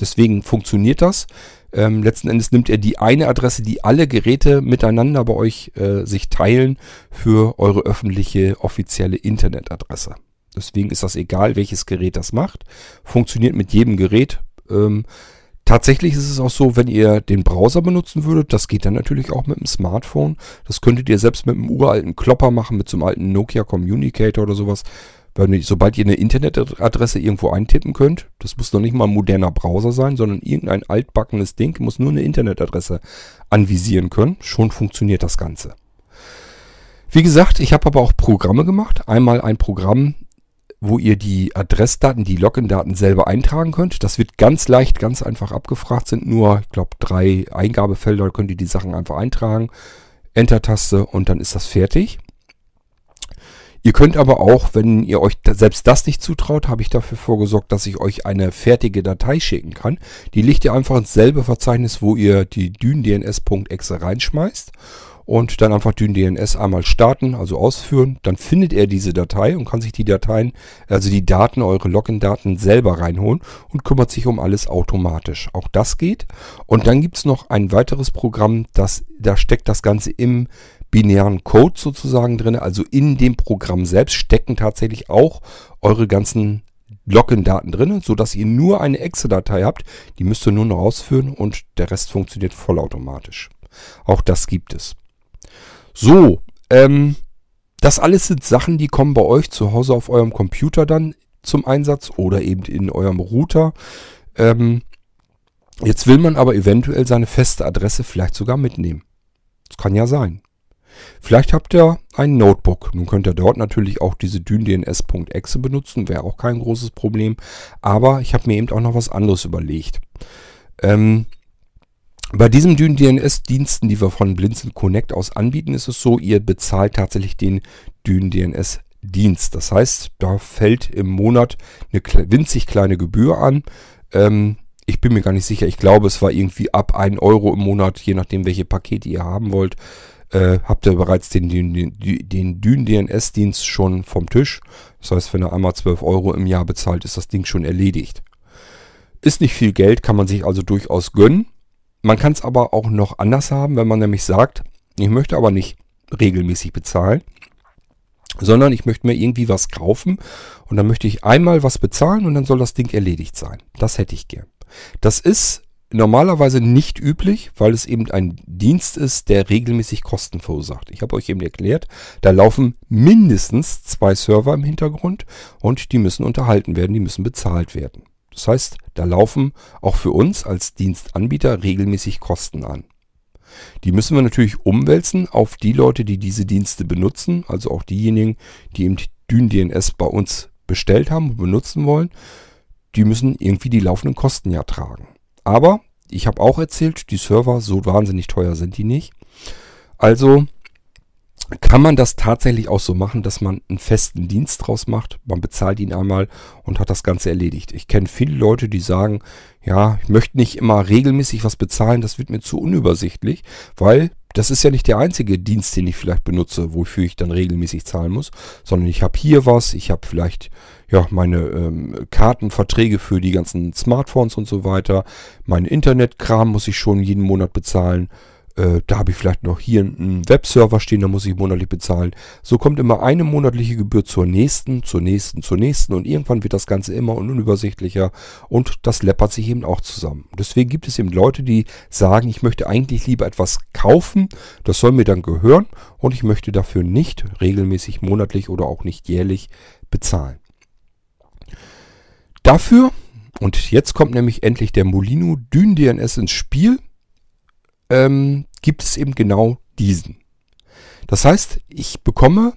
Deswegen funktioniert das. Ähm, letzten Endes nimmt er die eine Adresse, die alle Geräte miteinander bei euch äh, sich teilen, für eure öffentliche offizielle Internetadresse. Deswegen ist das egal, welches Gerät das macht. Funktioniert mit jedem Gerät. Ähm, Tatsächlich ist es auch so, wenn ihr den Browser benutzen würdet, das geht dann natürlich auch mit dem Smartphone. Das könntet ihr selbst mit einem uralten Klopper machen, mit so einem alten Nokia Communicator oder sowas. Weil sobald ihr eine Internetadresse irgendwo eintippen könnt, das muss noch nicht mal ein moderner Browser sein, sondern irgendein altbackenes Ding, muss nur eine Internetadresse anvisieren können. Schon funktioniert das Ganze. Wie gesagt, ich habe aber auch Programme gemacht. Einmal ein Programm, wo ihr die Adressdaten, die Login-Daten selber eintragen könnt. Das wird ganz leicht, ganz einfach abgefragt. Sind nur, ich glaube, drei Eingabefelder. Könnt ihr die Sachen einfach eintragen. Enter-Taste und dann ist das fertig. Ihr könnt aber auch, wenn ihr euch selbst das nicht zutraut, habe ich dafür vorgesorgt, dass ich euch eine fertige Datei schicken kann. Die legt ihr einfach ins selbe Verzeichnis, wo ihr die dyndns.exe reinschmeißt und dann einfach den DNS einmal starten, also ausführen. Dann findet er diese Datei und kann sich die Dateien, also die Daten, eure Login-Daten selber reinholen und kümmert sich um alles automatisch. Auch das geht. Und dann gibt es noch ein weiteres Programm, das, da steckt das Ganze im binären Code sozusagen drin. Also in dem Programm selbst stecken tatsächlich auch eure ganzen Login-Daten drin, sodass ihr nur eine Exe-Datei habt. Die müsst ihr nur noch ausführen und der Rest funktioniert vollautomatisch. Auch das gibt es. So, ähm, das alles sind Sachen, die kommen bei euch zu Hause auf eurem Computer dann zum Einsatz oder eben in eurem Router. Ähm, jetzt will man aber eventuell seine feste Adresse vielleicht sogar mitnehmen. Das kann ja sein. Vielleicht habt ihr ein Notebook. Nun könnt ihr dort natürlich auch diese dyndns.exe benutzen, wäre auch kein großes Problem. Aber ich habe mir eben auch noch was anderes überlegt. Ähm, bei diesen DNS-Diensten, die wir von Blinzeln Connect aus anbieten, ist es so, ihr bezahlt tatsächlich den DNS-Dienst. Das heißt, da fällt im Monat eine winzig kleine Gebühr an. Ähm, ich bin mir gar nicht sicher. Ich glaube, es war irgendwie ab 1 Euro im Monat, je nachdem, welche Pakete ihr haben wollt. Äh, habt ihr bereits den, den, den Dyn-DNS-Dienst schon vom Tisch. Das heißt, wenn ihr einmal 12 Euro im Jahr bezahlt, ist das Ding schon erledigt. Ist nicht viel Geld, kann man sich also durchaus gönnen. Man kann es aber auch noch anders haben, wenn man nämlich sagt, ich möchte aber nicht regelmäßig bezahlen, sondern ich möchte mir irgendwie was kaufen und dann möchte ich einmal was bezahlen und dann soll das Ding erledigt sein. Das hätte ich gern. Das ist normalerweise nicht üblich, weil es eben ein Dienst ist, der regelmäßig Kosten verursacht. Ich habe euch eben erklärt, da laufen mindestens zwei Server im Hintergrund und die müssen unterhalten werden, die müssen bezahlt werden. Das heißt, da laufen auch für uns als Dienstanbieter regelmäßig Kosten an. Die müssen wir natürlich umwälzen auf die Leute, die diese Dienste benutzen, also auch diejenigen, die eben DynDNS bei uns bestellt haben und benutzen wollen. Die müssen irgendwie die laufenden Kosten ja tragen. Aber ich habe auch erzählt, die Server, so wahnsinnig teuer sind die nicht. Also kann man das tatsächlich auch so machen, dass man einen festen Dienst draus macht. Man bezahlt ihn einmal und hat das Ganze erledigt. Ich kenne viele Leute, die sagen, ja, ich möchte nicht immer regelmäßig was bezahlen, das wird mir zu unübersichtlich, weil das ist ja nicht der einzige Dienst, den ich vielleicht benutze, wofür ich dann regelmäßig zahlen muss, sondern ich habe hier was, ich habe vielleicht ja meine ähm, Kartenverträge für die ganzen Smartphones und so weiter, mein Internetkram muss ich schon jeden Monat bezahlen. Äh, da habe ich vielleicht noch hier einen Webserver stehen, da muss ich monatlich bezahlen. So kommt immer eine monatliche Gebühr zur nächsten, zur nächsten, zur nächsten und irgendwann wird das Ganze immer unübersichtlicher und das läppert sich eben auch zusammen. Deswegen gibt es eben Leute, die sagen, ich möchte eigentlich lieber etwas kaufen, das soll mir dann gehören und ich möchte dafür nicht regelmäßig monatlich oder auch nicht jährlich bezahlen. Dafür, und jetzt kommt nämlich endlich der Molino Dyn DNS ins Spiel, ähm, gibt es eben genau diesen. Das heißt, ich bekomme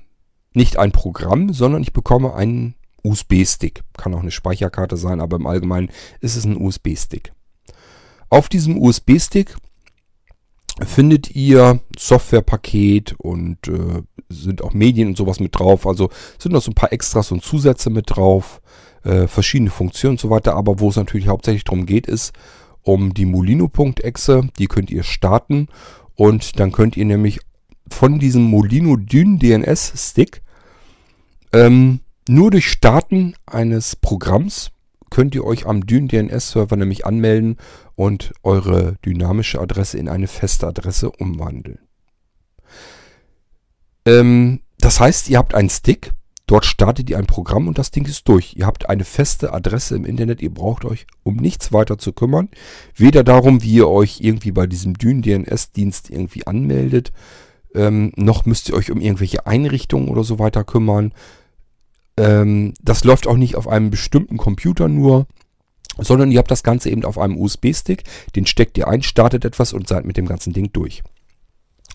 nicht ein Programm, sondern ich bekomme einen USB-Stick. Kann auch eine Speicherkarte sein, aber im Allgemeinen ist es ein USB-Stick. Auf diesem USB-Stick findet ihr Softwarepaket und äh, sind auch Medien und sowas mit drauf. Also sind noch so ein paar Extras und Zusätze mit drauf, äh, verschiedene Funktionen und so weiter. Aber wo es natürlich hauptsächlich darum geht, ist um die Molino.exe. Die könnt ihr starten und dann könnt ihr nämlich von diesem Molino Dyn DNS Stick ähm, nur durch Starten eines Programms könnt ihr euch am Dyn DNS Server nämlich anmelden und eure dynamische Adresse in eine feste Adresse umwandeln. Ähm, das heißt, ihr habt einen Stick, Dort startet ihr ein Programm und das Ding ist durch. Ihr habt eine feste Adresse im Internet. Ihr braucht euch um nichts weiter zu kümmern. Weder darum, wie ihr euch irgendwie bei diesem Dyn-DNS-Dienst irgendwie anmeldet, ähm, noch müsst ihr euch um irgendwelche Einrichtungen oder so weiter kümmern. Ähm, das läuft auch nicht auf einem bestimmten Computer nur, sondern ihr habt das Ganze eben auf einem USB-Stick. Den steckt ihr ein, startet etwas und seid mit dem ganzen Ding durch.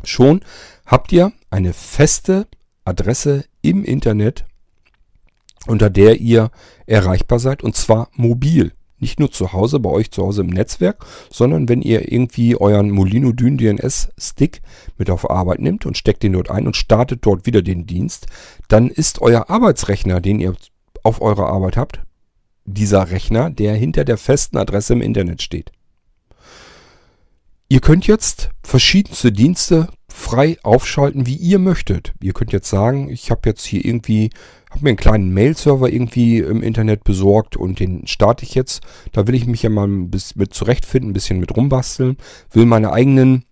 Schon habt ihr eine feste Adresse im Internet, unter der ihr erreichbar seid und zwar mobil. Nicht nur zu Hause, bei euch zu Hause im Netzwerk, sondern wenn ihr irgendwie euren Molino Dyn DNS Stick mit auf Arbeit nimmt und steckt den dort ein und startet dort wieder den Dienst, dann ist euer Arbeitsrechner, den ihr auf eurer Arbeit habt, dieser Rechner, der hinter der festen Adresse im Internet steht. Ihr könnt jetzt verschiedenste Dienste frei aufschalten, wie ihr möchtet. Ihr könnt jetzt sagen, ich habe jetzt hier irgendwie, habe mir einen kleinen Mail-Server irgendwie im Internet besorgt und den starte ich jetzt. Da will ich mich ja mal mit zurechtfinden, ein bisschen mit rumbasteln, will meine eigenen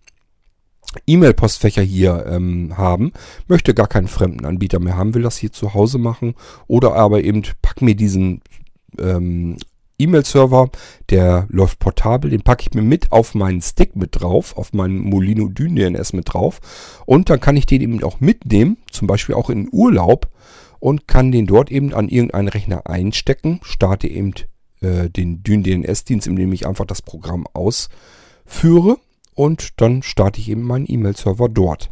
E-Mail-Postfächer hier ähm, haben, möchte gar keinen fremden Anbieter mehr haben, will das hier zu Hause machen oder aber eben pack mir diesen ähm, E-Mail-Server, der läuft portabel, den packe ich mir mit auf meinen Stick mit drauf, auf meinen Molino Dyn DNS mit drauf. Und dann kann ich den eben auch mitnehmen, zum Beispiel auch in Urlaub und kann den dort eben an irgendeinen Rechner einstecken, starte eben äh, den Dyn DNS-Dienst, indem ich einfach das Programm ausführe. Und dann starte ich eben meinen E-Mail-Server dort.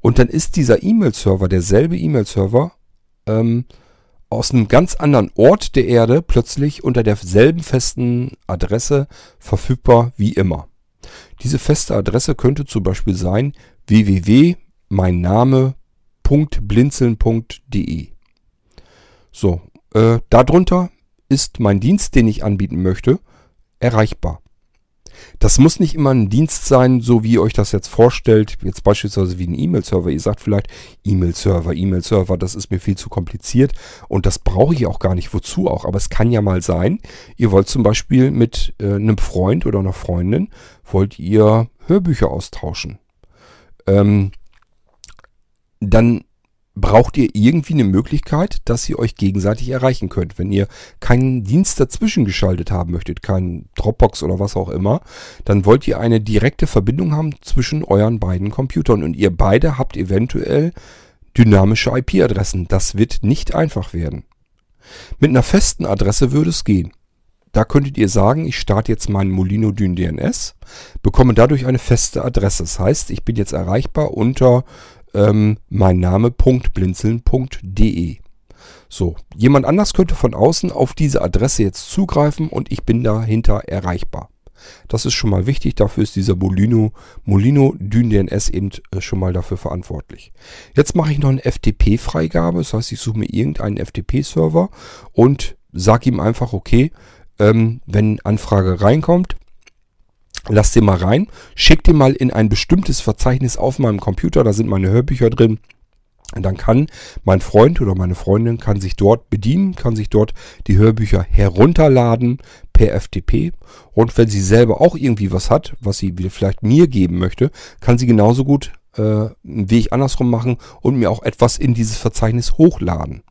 Und dann ist dieser E-Mail-Server derselbe E-Mail-Server, ähm, aus einem ganz anderen Ort der Erde plötzlich unter derselben festen Adresse verfügbar wie immer. Diese feste Adresse könnte zum Beispiel sein www.meinname.blinzeln.de. So, äh, darunter ist mein Dienst, den ich anbieten möchte, erreichbar. Das muss nicht immer ein Dienst sein, so wie ihr euch das jetzt vorstellt. Jetzt beispielsweise wie ein E-Mail-Server. Ihr sagt vielleicht, E-Mail-Server, E-Mail-Server, das ist mir viel zu kompliziert und das brauche ich auch gar nicht. Wozu auch? Aber es kann ja mal sein, ihr wollt zum Beispiel mit äh, einem Freund oder einer Freundin, wollt ihr Hörbücher austauschen. Ähm, dann braucht ihr irgendwie eine Möglichkeit, dass ihr euch gegenseitig erreichen könnt. Wenn ihr keinen Dienst dazwischen geschaltet haben möchtet, keinen Dropbox oder was auch immer, dann wollt ihr eine direkte Verbindung haben zwischen euren beiden Computern und ihr beide habt eventuell dynamische IP-Adressen. Das wird nicht einfach werden. Mit einer festen Adresse würde es gehen. Da könntet ihr sagen, ich starte jetzt meinen Molino Dyn DNS, bekomme dadurch eine feste Adresse. Das heißt, ich bin jetzt erreichbar unter ähm, mein Name.blinzeln.de. So, jemand anders könnte von außen auf diese Adresse jetzt zugreifen und ich bin dahinter erreichbar. Das ist schon mal wichtig, dafür ist dieser Molino, Molino Dyn DNS eben äh, schon mal dafür verantwortlich. Jetzt mache ich noch eine FTP-Freigabe, das heißt, ich suche mir irgendeinen FTP-Server und sage ihm einfach, okay, ähm, wenn Anfrage reinkommt, Lasst den mal rein, schickt den mal in ein bestimmtes Verzeichnis auf meinem Computer, da sind meine Hörbücher drin. Und dann kann mein Freund oder meine Freundin kann sich dort bedienen, kann sich dort die Hörbücher herunterladen per FTP. Und wenn sie selber auch irgendwie was hat, was sie vielleicht mir geben möchte, kann sie genauso gut äh, einen Weg andersrum machen und mir auch etwas in dieses Verzeichnis hochladen.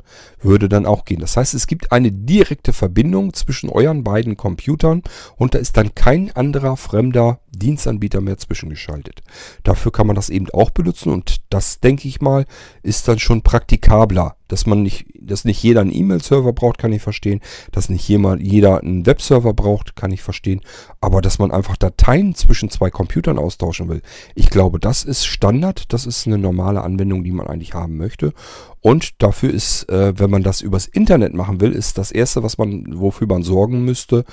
Würde dann auch gehen. Das heißt, es gibt eine direkte Verbindung zwischen euren beiden Computern und da ist dann kein anderer fremder Dienstanbieter mehr zwischengeschaltet. Dafür kann man das eben auch benutzen und das, denke ich mal, ist dann schon praktikabler. Dass man nicht, dass nicht jeder einen E-Mail-Server braucht, kann ich verstehen. Dass nicht jemand, jeder einen Webserver braucht, kann ich verstehen. Aber dass man einfach Dateien zwischen zwei Computern austauschen will, ich glaube, das ist Standard. Das ist eine normale Anwendung, die man eigentlich haben möchte. Und dafür ist, äh, wenn man das übers Internet machen will, ist das erste, was man, wofür man sorgen müsste,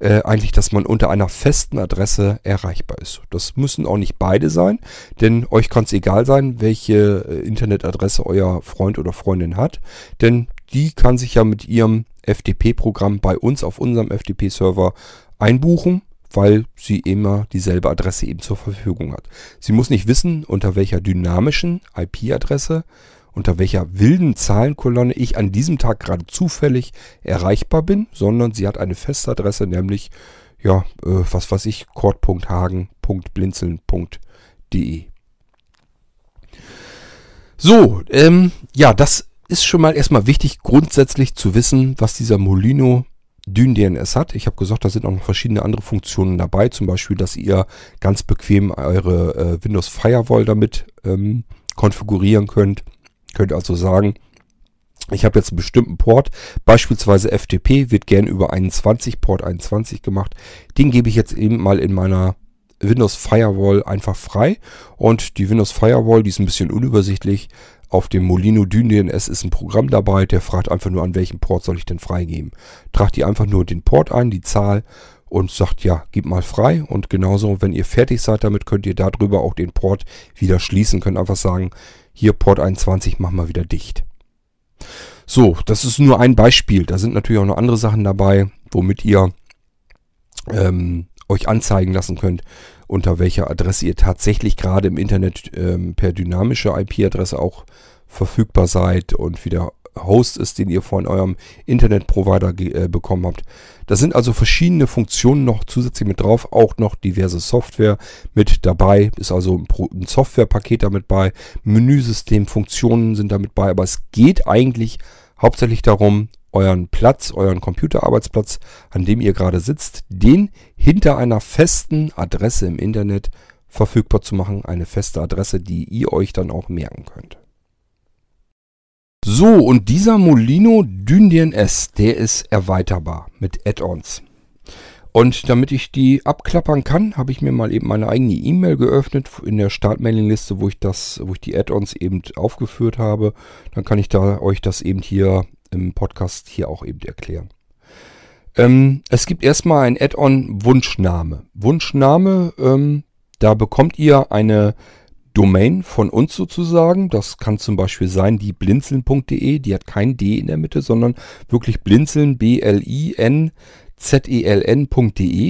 äh, eigentlich, dass man unter einer festen Adresse erreichbar ist. Das müssen auch nicht beide sein, denn euch kann es egal sein, welche äh, Internetadresse euer Freund oder Freundin hat, denn die kann sich ja mit ihrem FTP-Programm bei uns auf unserem FTP-Server einbuchen weil sie immer dieselbe Adresse eben zur Verfügung hat. Sie muss nicht wissen, unter welcher dynamischen IP-Adresse unter welcher wilden Zahlenkolonne ich an diesem Tag gerade zufällig erreichbar bin, sondern sie hat eine Festadresse, nämlich, ja, äh, was weiß ich, kord.hagen.blinzeln.de. So, ähm, ja, das ist schon mal erstmal wichtig, grundsätzlich zu wissen, was dieser Molino DynDNS hat. Ich habe gesagt, da sind auch noch verschiedene andere Funktionen dabei, zum Beispiel, dass ihr ganz bequem eure äh, Windows Firewall damit ähm, konfigurieren könnt. Könnt also sagen, ich habe jetzt einen bestimmten Port, beispielsweise FTP wird gern über 21, Port 21 gemacht. Den gebe ich jetzt eben mal in meiner Windows Firewall einfach frei. Und die Windows Firewall, die ist ein bisschen unübersichtlich. Auf dem Molino DynDNS ist ein Programm dabei, der fragt einfach nur, an welchem Port soll ich denn freigeben. Tragt ihr einfach nur den Port ein, die Zahl und sagt, ja, gib mal frei. Und genauso, wenn ihr fertig seid damit, könnt ihr darüber auch den Port wieder schließen. Könnt einfach sagen, hier Port 21, mach mal wieder dicht. So, das ist nur ein Beispiel. Da sind natürlich auch noch andere Sachen dabei, womit ihr ähm, euch anzeigen lassen könnt, unter welcher Adresse ihr tatsächlich gerade im Internet ähm, per dynamische IP-Adresse auch verfügbar seid und wieder Host ist, den ihr von eurem Internetprovider äh, bekommen habt. Da sind also verschiedene Funktionen noch zusätzlich mit drauf, auch noch diverse Software mit dabei. Ist also ein, ein Softwarepaket damit bei, Menüsystem, Funktionen sind damit bei, aber es geht eigentlich hauptsächlich darum, euren Platz, euren Computerarbeitsplatz, an dem ihr gerade sitzt, den hinter einer festen Adresse im Internet verfügbar zu machen. Eine feste Adresse, die ihr euch dann auch merken könnt. So, und dieser Molino DynDNS, der ist erweiterbar mit Add-ons. Und damit ich die abklappern kann, habe ich mir mal eben meine eigene E-Mail geöffnet in der Startmailingliste, wo ich das, wo ich die Add-ons eben aufgeführt habe. Dann kann ich da euch das eben hier im Podcast hier auch eben erklären. Ähm, es gibt erstmal ein Add-on Wunschname. Wunschname, ähm, da bekommt ihr eine Domain von uns sozusagen. Das kann zum Beispiel sein die blinzeln.de. Die hat kein D in der Mitte, sondern wirklich blinzeln, B-L-I-N-Z-E-L-N.de.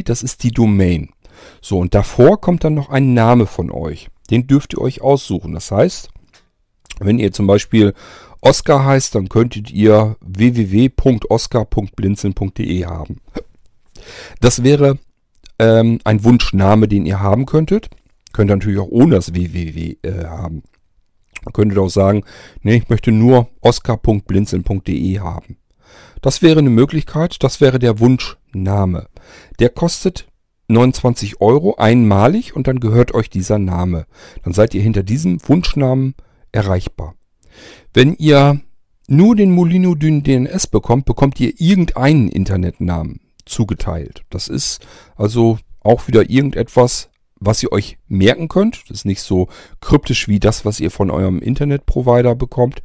Das ist die Domain. So, und davor kommt dann noch ein Name von euch. Den dürft ihr euch aussuchen. Das heißt, wenn ihr zum Beispiel Oscar heißt, dann könntet ihr www.oscar.blinzeln.de haben. Das wäre ähm, ein Wunschname, den ihr haben könntet. Könnt ihr natürlich auch ohne das www äh, haben. Könntet auch sagen, nee, ich möchte nur oscar.blinzeln.de haben. Das wäre eine Möglichkeit, das wäre der Wunschname. Der kostet 29 Euro einmalig und dann gehört euch dieser Name. Dann seid ihr hinter diesem Wunschnamen erreichbar. Wenn ihr nur den Molino Dyn DNS bekommt, bekommt ihr irgendeinen Internetnamen zugeteilt. Das ist also auch wieder irgendetwas, was ihr euch merken könnt. Das ist nicht so kryptisch wie das, was ihr von eurem Internetprovider bekommt.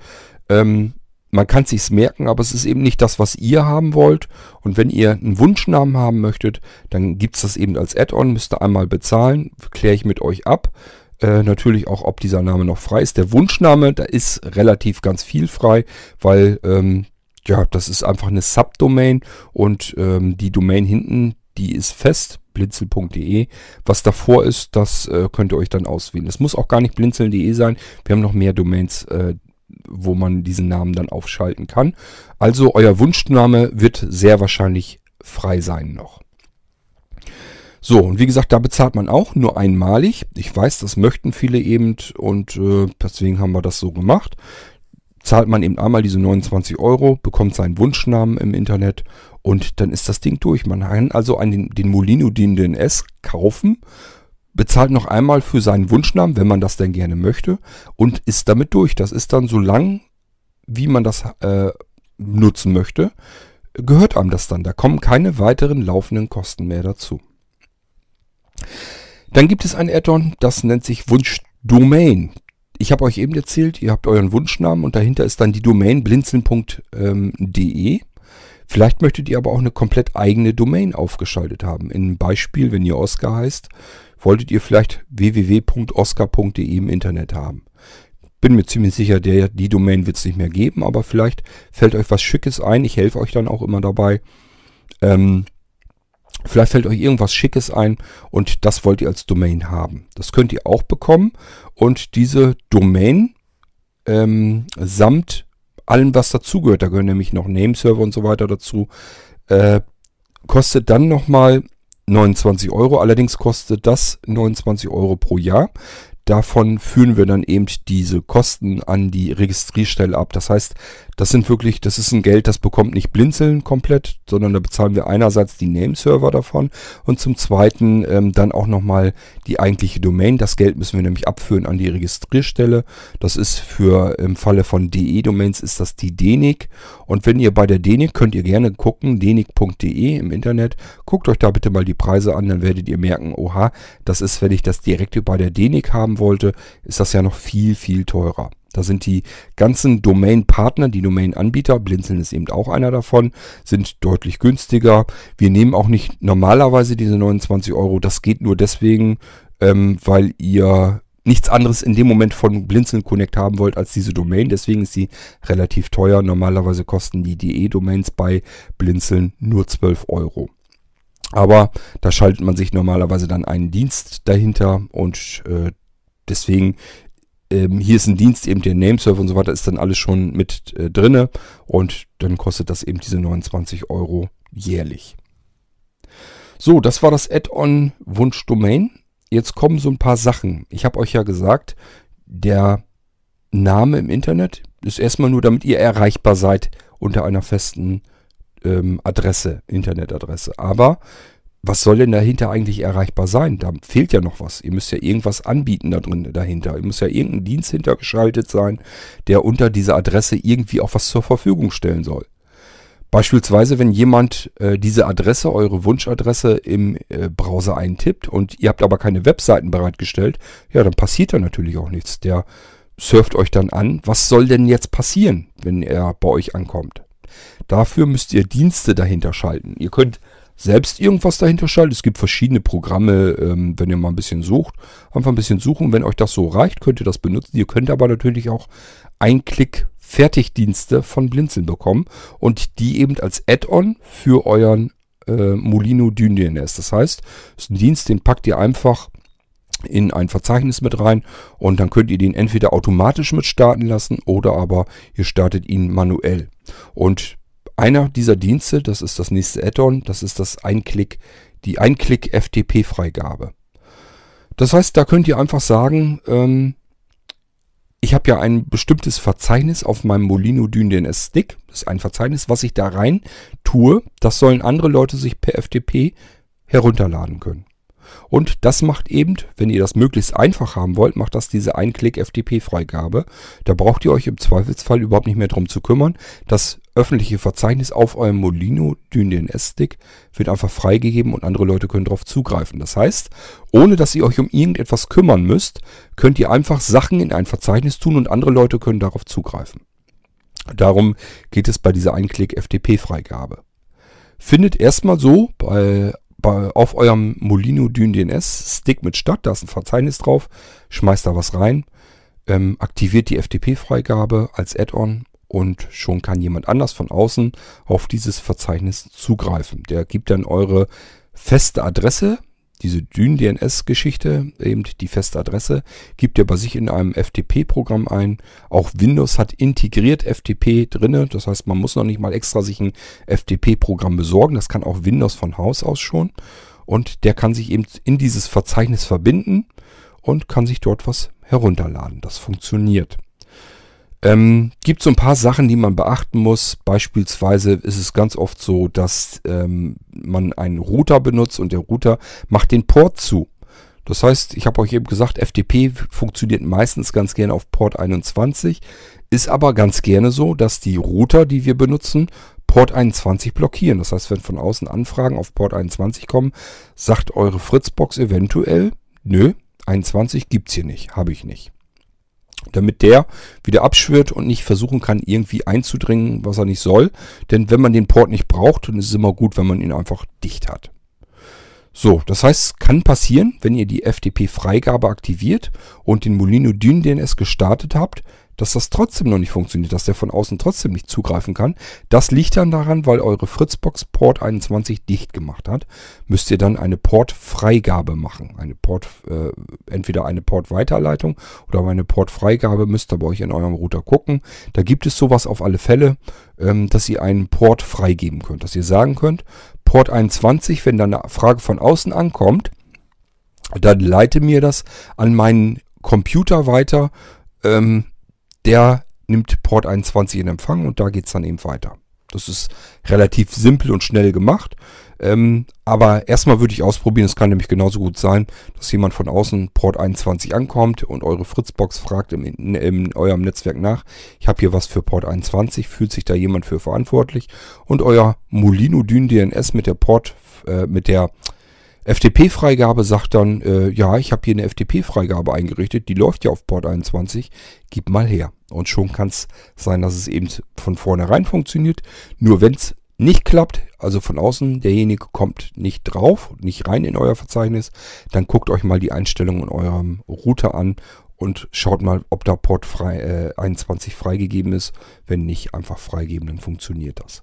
Ähm, man kann es sich merken, aber es ist eben nicht das, was ihr haben wollt. Und wenn ihr einen Wunschnamen haben möchtet, dann gibt es das eben als Add-on, müsst ihr einmal bezahlen, kläre ich mit euch ab. Äh, natürlich auch, ob dieser Name noch frei ist. Der Wunschname, da ist relativ ganz viel frei, weil ähm, ja, das ist einfach eine Subdomain und ähm, die Domain hinten, die ist fest, blinzel.de. Was davor ist, das äh, könnt ihr euch dann auswählen. Es muss auch gar nicht blinzeln.de sein. Wir haben noch mehr Domains, äh, wo man diesen Namen dann aufschalten kann. Also euer Wunschname wird sehr wahrscheinlich frei sein noch. So, und wie gesagt, da bezahlt man auch nur einmalig. Ich weiß, das möchten viele eben und äh, deswegen haben wir das so gemacht. Zahlt man eben einmal diese 29 Euro, bekommt seinen Wunschnamen im Internet und dann ist das Ding durch. Man kann also einen, den Molino DNS kaufen, bezahlt noch einmal für seinen Wunschnamen, wenn man das denn gerne möchte und ist damit durch. Das ist dann so lang, wie man das äh, nutzen möchte, gehört einem das dann. Da kommen keine weiteren laufenden Kosten mehr dazu. Dann gibt es ein Add-on, das nennt sich Wunschdomain. Ich habe euch eben erzählt, ihr habt euren Wunschnamen und dahinter ist dann die Domain blinzeln.de. Vielleicht möchtet ihr aber auch eine komplett eigene Domain aufgeschaltet haben. In Beispiel, wenn ihr Oscar heißt, wolltet ihr vielleicht www.oscar.de im Internet haben. Bin mir ziemlich sicher, der, die Domain wird es nicht mehr geben, aber vielleicht fällt euch was Schickes ein. Ich helfe euch dann auch immer dabei. Ähm, Vielleicht fällt euch irgendwas Schickes ein und das wollt ihr als Domain haben. Das könnt ihr auch bekommen und diese Domain ähm, samt allem, was dazugehört, da gehören nämlich noch Nameserver und so weiter dazu, äh, kostet dann nochmal 29 Euro. Allerdings kostet das 29 Euro pro Jahr. Davon führen wir dann eben diese Kosten an die Registrierstelle ab. Das heißt, das sind wirklich, das ist ein Geld, das bekommt nicht Blinzeln komplett, sondern da bezahlen wir einerseits die Nameserver davon und zum zweiten ähm, dann auch nochmal die eigentliche Domain. Das Geld müssen wir nämlich abführen an die Registrierstelle. Das ist für im Falle von DE-Domains ist das die DENIC. Und wenn ihr bei der DENIC könnt ihr gerne gucken, denic.de im Internet. Guckt euch da bitte mal die Preise an, dann werdet ihr merken, oha, das ist, wenn ich das direkt bei der DENIC haben wollte, ist das ja noch viel, viel teurer. Da sind die ganzen Domain-Partner, die Domain-Anbieter, Blinzeln ist eben auch einer davon, sind deutlich günstiger. Wir nehmen auch nicht normalerweise diese 29 Euro. Das geht nur deswegen, ähm, weil ihr nichts anderes in dem Moment von Blinzeln Connect haben wollt als diese Domain. Deswegen ist sie relativ teuer. Normalerweise kosten die DE-Domains bei Blinzeln nur 12 Euro. Aber da schaltet man sich normalerweise dann einen Dienst dahinter und äh, deswegen, ähm, hier ist ein Dienst, eben der Nameserver und so weiter, ist dann alles schon mit äh, drinne und dann kostet das eben diese 29 Euro jährlich. So, das war das Add-on Wunschdomain. Jetzt kommen so ein paar Sachen. Ich habe euch ja gesagt, der Name im Internet ist erstmal nur, damit ihr erreichbar seid unter einer festen ähm, Adresse, Internetadresse. Aber was soll denn dahinter eigentlich erreichbar sein? Da fehlt ja noch was. Ihr müsst ja irgendwas anbieten da drin dahinter. Ihr muss ja irgendein Dienst hintergeschaltet sein, der unter dieser Adresse irgendwie auch was zur Verfügung stellen soll. Beispielsweise, wenn jemand äh, diese Adresse, eure Wunschadresse im äh, Browser eintippt und ihr habt aber keine Webseiten bereitgestellt, ja, dann passiert da natürlich auch nichts. Der surft euch dann an. Was soll denn jetzt passieren, wenn er bei euch ankommt? Dafür müsst ihr Dienste dahinter schalten. Ihr könnt selbst irgendwas dahinter schalten. Es gibt verschiedene Programme, ähm, wenn ihr mal ein bisschen sucht. Einfach ein bisschen suchen. Wenn euch das so reicht, könnt ihr das benutzen. Ihr könnt aber natürlich auch Ein-Klick Fertigdienste von Blinzeln bekommen und die eben als Add-on für euren äh, Molino DNS. Das heißt, es ist ein Dienst, den packt ihr einfach in ein Verzeichnis mit rein und dann könnt ihr den entweder automatisch mit starten lassen oder aber ihr startet ihn manuell. Und einer dieser Dienste, das ist das nächste Add-on, das ist das Einklick, die Einklick-FTP-Freigabe. Das heißt, da könnt ihr einfach sagen, ähm, ich habe ja ein bestimmtes Verzeichnis auf meinem Molino DNS Stick. Das ist ein Verzeichnis, was ich da rein tue. Das sollen andere Leute sich per FTP herunterladen können. Und das macht eben, wenn ihr das möglichst einfach haben wollt, macht das diese Einklick-FTP-Freigabe. Da braucht ihr euch im Zweifelsfall überhaupt nicht mehr drum zu kümmern. Das öffentliche Verzeichnis auf eurem Molino DNS-Stick wird einfach freigegeben und andere Leute können darauf zugreifen. Das heißt, ohne dass ihr euch um irgendetwas kümmern müsst, könnt ihr einfach Sachen in ein Verzeichnis tun und andere Leute können darauf zugreifen. Darum geht es bei dieser Einklick-FTP-Freigabe. Findet erstmal so bei bei, auf eurem Molino Dyn DNS Stick mit statt. Da ist ein Verzeichnis drauf. Schmeißt da was rein. Ähm, aktiviert die FTP-Freigabe als Add-on und schon kann jemand anders von außen auf dieses Verzeichnis zugreifen. Der gibt dann eure feste Adresse, diese Dyn-DNS-Geschichte, eben die feste Adresse, gibt ihr bei sich in einem FTP-Programm ein. Auch Windows hat integriert FTP drinne. Das heißt, man muss noch nicht mal extra sich ein FTP-Programm besorgen. Das kann auch Windows von Haus aus schon. Und der kann sich eben in dieses Verzeichnis verbinden und kann sich dort was herunterladen. Das funktioniert. Ähm, gibt so ein paar Sachen, die man beachten muss. Beispielsweise ist es ganz oft so, dass ähm, man einen Router benutzt und der Router macht den Port zu. Das heißt, ich habe euch eben gesagt, FTP funktioniert meistens ganz gerne auf Port 21. Ist aber ganz gerne so, dass die Router, die wir benutzen, Port 21 blockieren. Das heißt, wenn von außen Anfragen auf Port 21 kommen, sagt eure Fritzbox eventuell, nö, 21 gibt's hier nicht, habe ich nicht damit der wieder abschwört und nicht versuchen kann, irgendwie einzudringen, was er nicht soll. Denn wenn man den Port nicht braucht, dann ist es immer gut, wenn man ihn einfach dicht hat. So, das heißt, es kann passieren, wenn ihr die FTP-Freigabe aktiviert und den Molino Dyn DNS gestartet habt, dass das trotzdem noch nicht funktioniert, dass der von außen trotzdem nicht zugreifen kann. Das liegt dann daran, weil eure Fritzbox Port 21 dicht gemacht hat. Müsst ihr dann eine Portfreigabe machen. Eine Port, äh, entweder eine Portweiterleitung oder eine Portfreigabe müsst ihr bei euch in eurem Router gucken. Da gibt es sowas auf alle Fälle, ähm, dass ihr einen Port freigeben könnt. Dass ihr sagen könnt, Port 21, wenn dann eine Frage von außen ankommt, dann leite mir das an meinen Computer weiter, ähm, der nimmt Port 21 in Empfang und da geht es dann eben weiter. Das ist relativ simpel und schnell gemacht. Ähm, aber erstmal würde ich ausprobieren, es kann nämlich genauso gut sein, dass jemand von außen Port 21 ankommt und eure Fritzbox fragt im, in, in eurem Netzwerk nach, ich habe hier was für Port 21, fühlt sich da jemand für verantwortlich und euer Molino Dyn DNS mit der Port, äh, mit der FTP-Freigabe sagt dann, äh, ja, ich habe hier eine FTP-Freigabe eingerichtet, die läuft ja auf Port 21, gib mal her. Und schon kann es sein, dass es eben von vornherein funktioniert. Nur wenn es nicht klappt, also von außen, derjenige kommt nicht drauf, nicht rein in euer Verzeichnis, dann guckt euch mal die Einstellungen in eurem Router an und schaut mal, ob da Port frei, äh, 21 freigegeben ist. Wenn nicht, einfach freigeben, dann funktioniert das.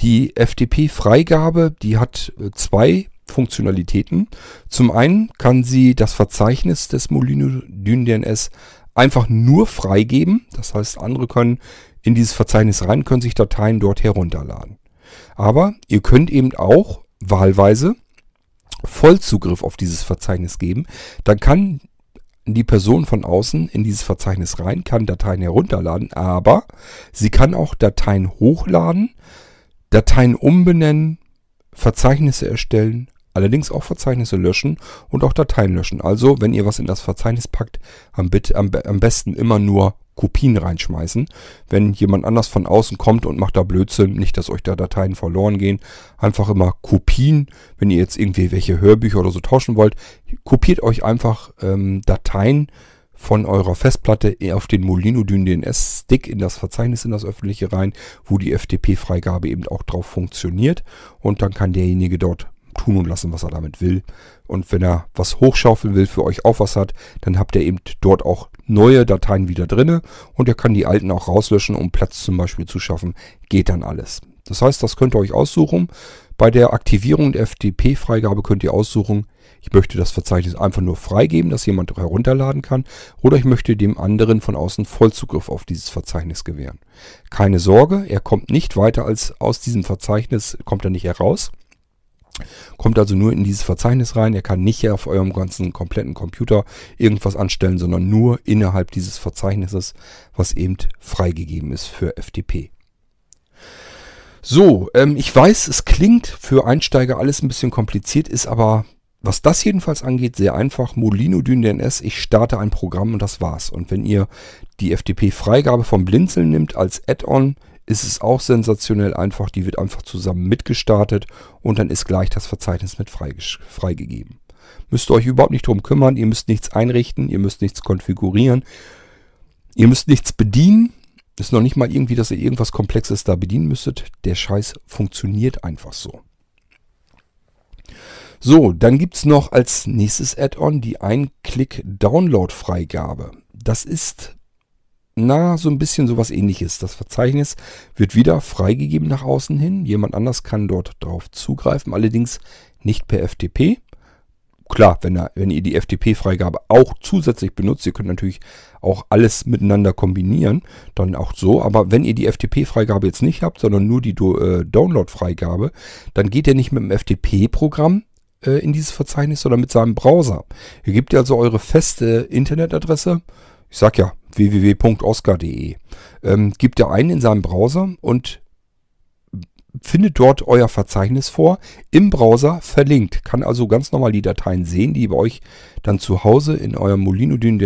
Die FTP-Freigabe, die hat äh, zwei Funktionalitäten. Zum einen kann sie das Verzeichnis des Molino Dyn DNS einfach nur freigeben. Das heißt, andere können in dieses Verzeichnis rein, können sich Dateien dort herunterladen. Aber ihr könnt eben auch wahlweise Vollzugriff auf dieses Verzeichnis geben. Dann kann die Person von außen in dieses Verzeichnis rein, kann Dateien herunterladen, aber sie kann auch Dateien hochladen, Dateien umbenennen, Verzeichnisse erstellen, allerdings auch Verzeichnisse löschen und auch Dateien löschen. Also, wenn ihr was in das Verzeichnis packt, am, am, am besten immer nur Kopien reinschmeißen. Wenn jemand anders von außen kommt und macht da Blödsinn, nicht, dass euch da Dateien verloren gehen, einfach immer Kopien. Wenn ihr jetzt irgendwie welche Hörbücher oder so tauschen wollt, kopiert euch einfach ähm, Dateien von eurer Festplatte auf den Molino DNS Stick in das Verzeichnis in das öffentliche rein, wo die FTP-Freigabe eben auch drauf funktioniert und dann kann derjenige dort tun und lassen, was er damit will. Und wenn er was hochschaufeln will, für euch auch was hat, dann habt ihr eben dort auch neue Dateien wieder drinne und er kann die alten auch rauslöschen, um Platz zum Beispiel zu schaffen. Geht dann alles. Das heißt, das könnt ihr euch aussuchen. Bei der Aktivierung der FTP-Freigabe könnt ihr aussuchen, ich möchte das Verzeichnis einfach nur freigeben, dass jemand herunterladen kann, oder ich möchte dem anderen von außen Vollzugriff auf dieses Verzeichnis gewähren. Keine Sorge, er kommt nicht weiter als aus diesem Verzeichnis, kommt er nicht heraus. Kommt also nur in dieses Verzeichnis rein. Er kann nicht auf eurem ganzen kompletten Computer irgendwas anstellen, sondern nur innerhalb dieses Verzeichnisses, was eben freigegeben ist für FTP. So, ähm, ich weiß, es klingt für Einsteiger alles ein bisschen kompliziert, ist aber, was das jedenfalls angeht, sehr einfach. Molino Dyn DNS, ich starte ein Programm und das war's. Und wenn ihr die FTP-Freigabe vom Blinzeln nimmt als Add-on, ist es auch sensationell einfach. Die wird einfach zusammen mitgestartet und dann ist gleich das Verzeichnis mit freigegeben. Müsst ihr euch überhaupt nicht drum kümmern. Ihr müsst nichts einrichten. Ihr müsst nichts konfigurieren. Ihr müsst nichts bedienen. Ist noch nicht mal irgendwie, dass ihr irgendwas Komplexes da bedienen müsstet. Der Scheiß funktioniert einfach so. So, dann gibt es noch als nächstes Add-on die Ein-Klick-Download-Freigabe. Das ist na, so ein bisschen sowas ähnliches. Das Verzeichnis wird wieder freigegeben nach außen hin. Jemand anders kann dort drauf zugreifen, allerdings nicht per FTP. Klar, wenn, wenn ihr die FTP-Freigabe auch zusätzlich benutzt, ihr könnt natürlich auch alles miteinander kombinieren, dann auch so. Aber wenn ihr die FTP-Freigabe jetzt nicht habt, sondern nur die äh, Download-Freigabe, dann geht ihr nicht mit dem FTP-Programm äh, in dieses Verzeichnis, sondern mit seinem Browser. Ihr gebt also eure feste Internetadresse, ich sag ja www.oscar.de, ähm, gibt ihr ein in seinem Browser und findet dort euer Verzeichnis vor, im Browser verlinkt. Kann also ganz normal die Dateien sehen, die bei euch dann zu Hause in eurem Molino Dyn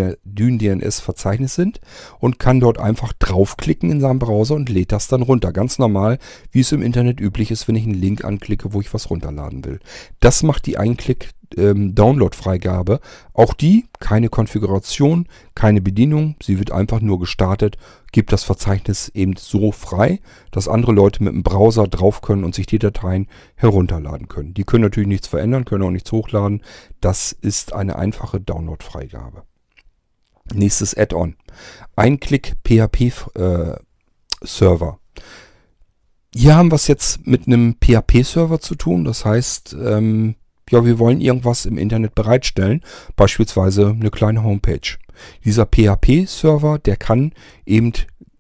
DNS Verzeichnis sind und kann dort einfach draufklicken in seinem Browser und lädt das dann runter. Ganz normal, wie es im Internet üblich ist, wenn ich einen Link anklicke, wo ich was runterladen will. Das macht die Einklick ähm, Download-Freigabe. Auch die, keine Konfiguration, keine Bedienung. Sie wird einfach nur gestartet, gibt das Verzeichnis eben so frei, dass andere Leute mit dem Browser drauf können und sich die Dateien herunterladen können. Die können natürlich nichts verändern, können auch nichts hochladen. Das ist eine einfache Download-Freigabe. Nächstes Add-on. Einklick PHP äh, Server. Hier haben wir es jetzt mit einem PHP-Server zu tun. Das heißt, ähm, ja, wir wollen irgendwas im Internet bereitstellen, beispielsweise eine kleine Homepage. Dieser PHP-Server, der kann eben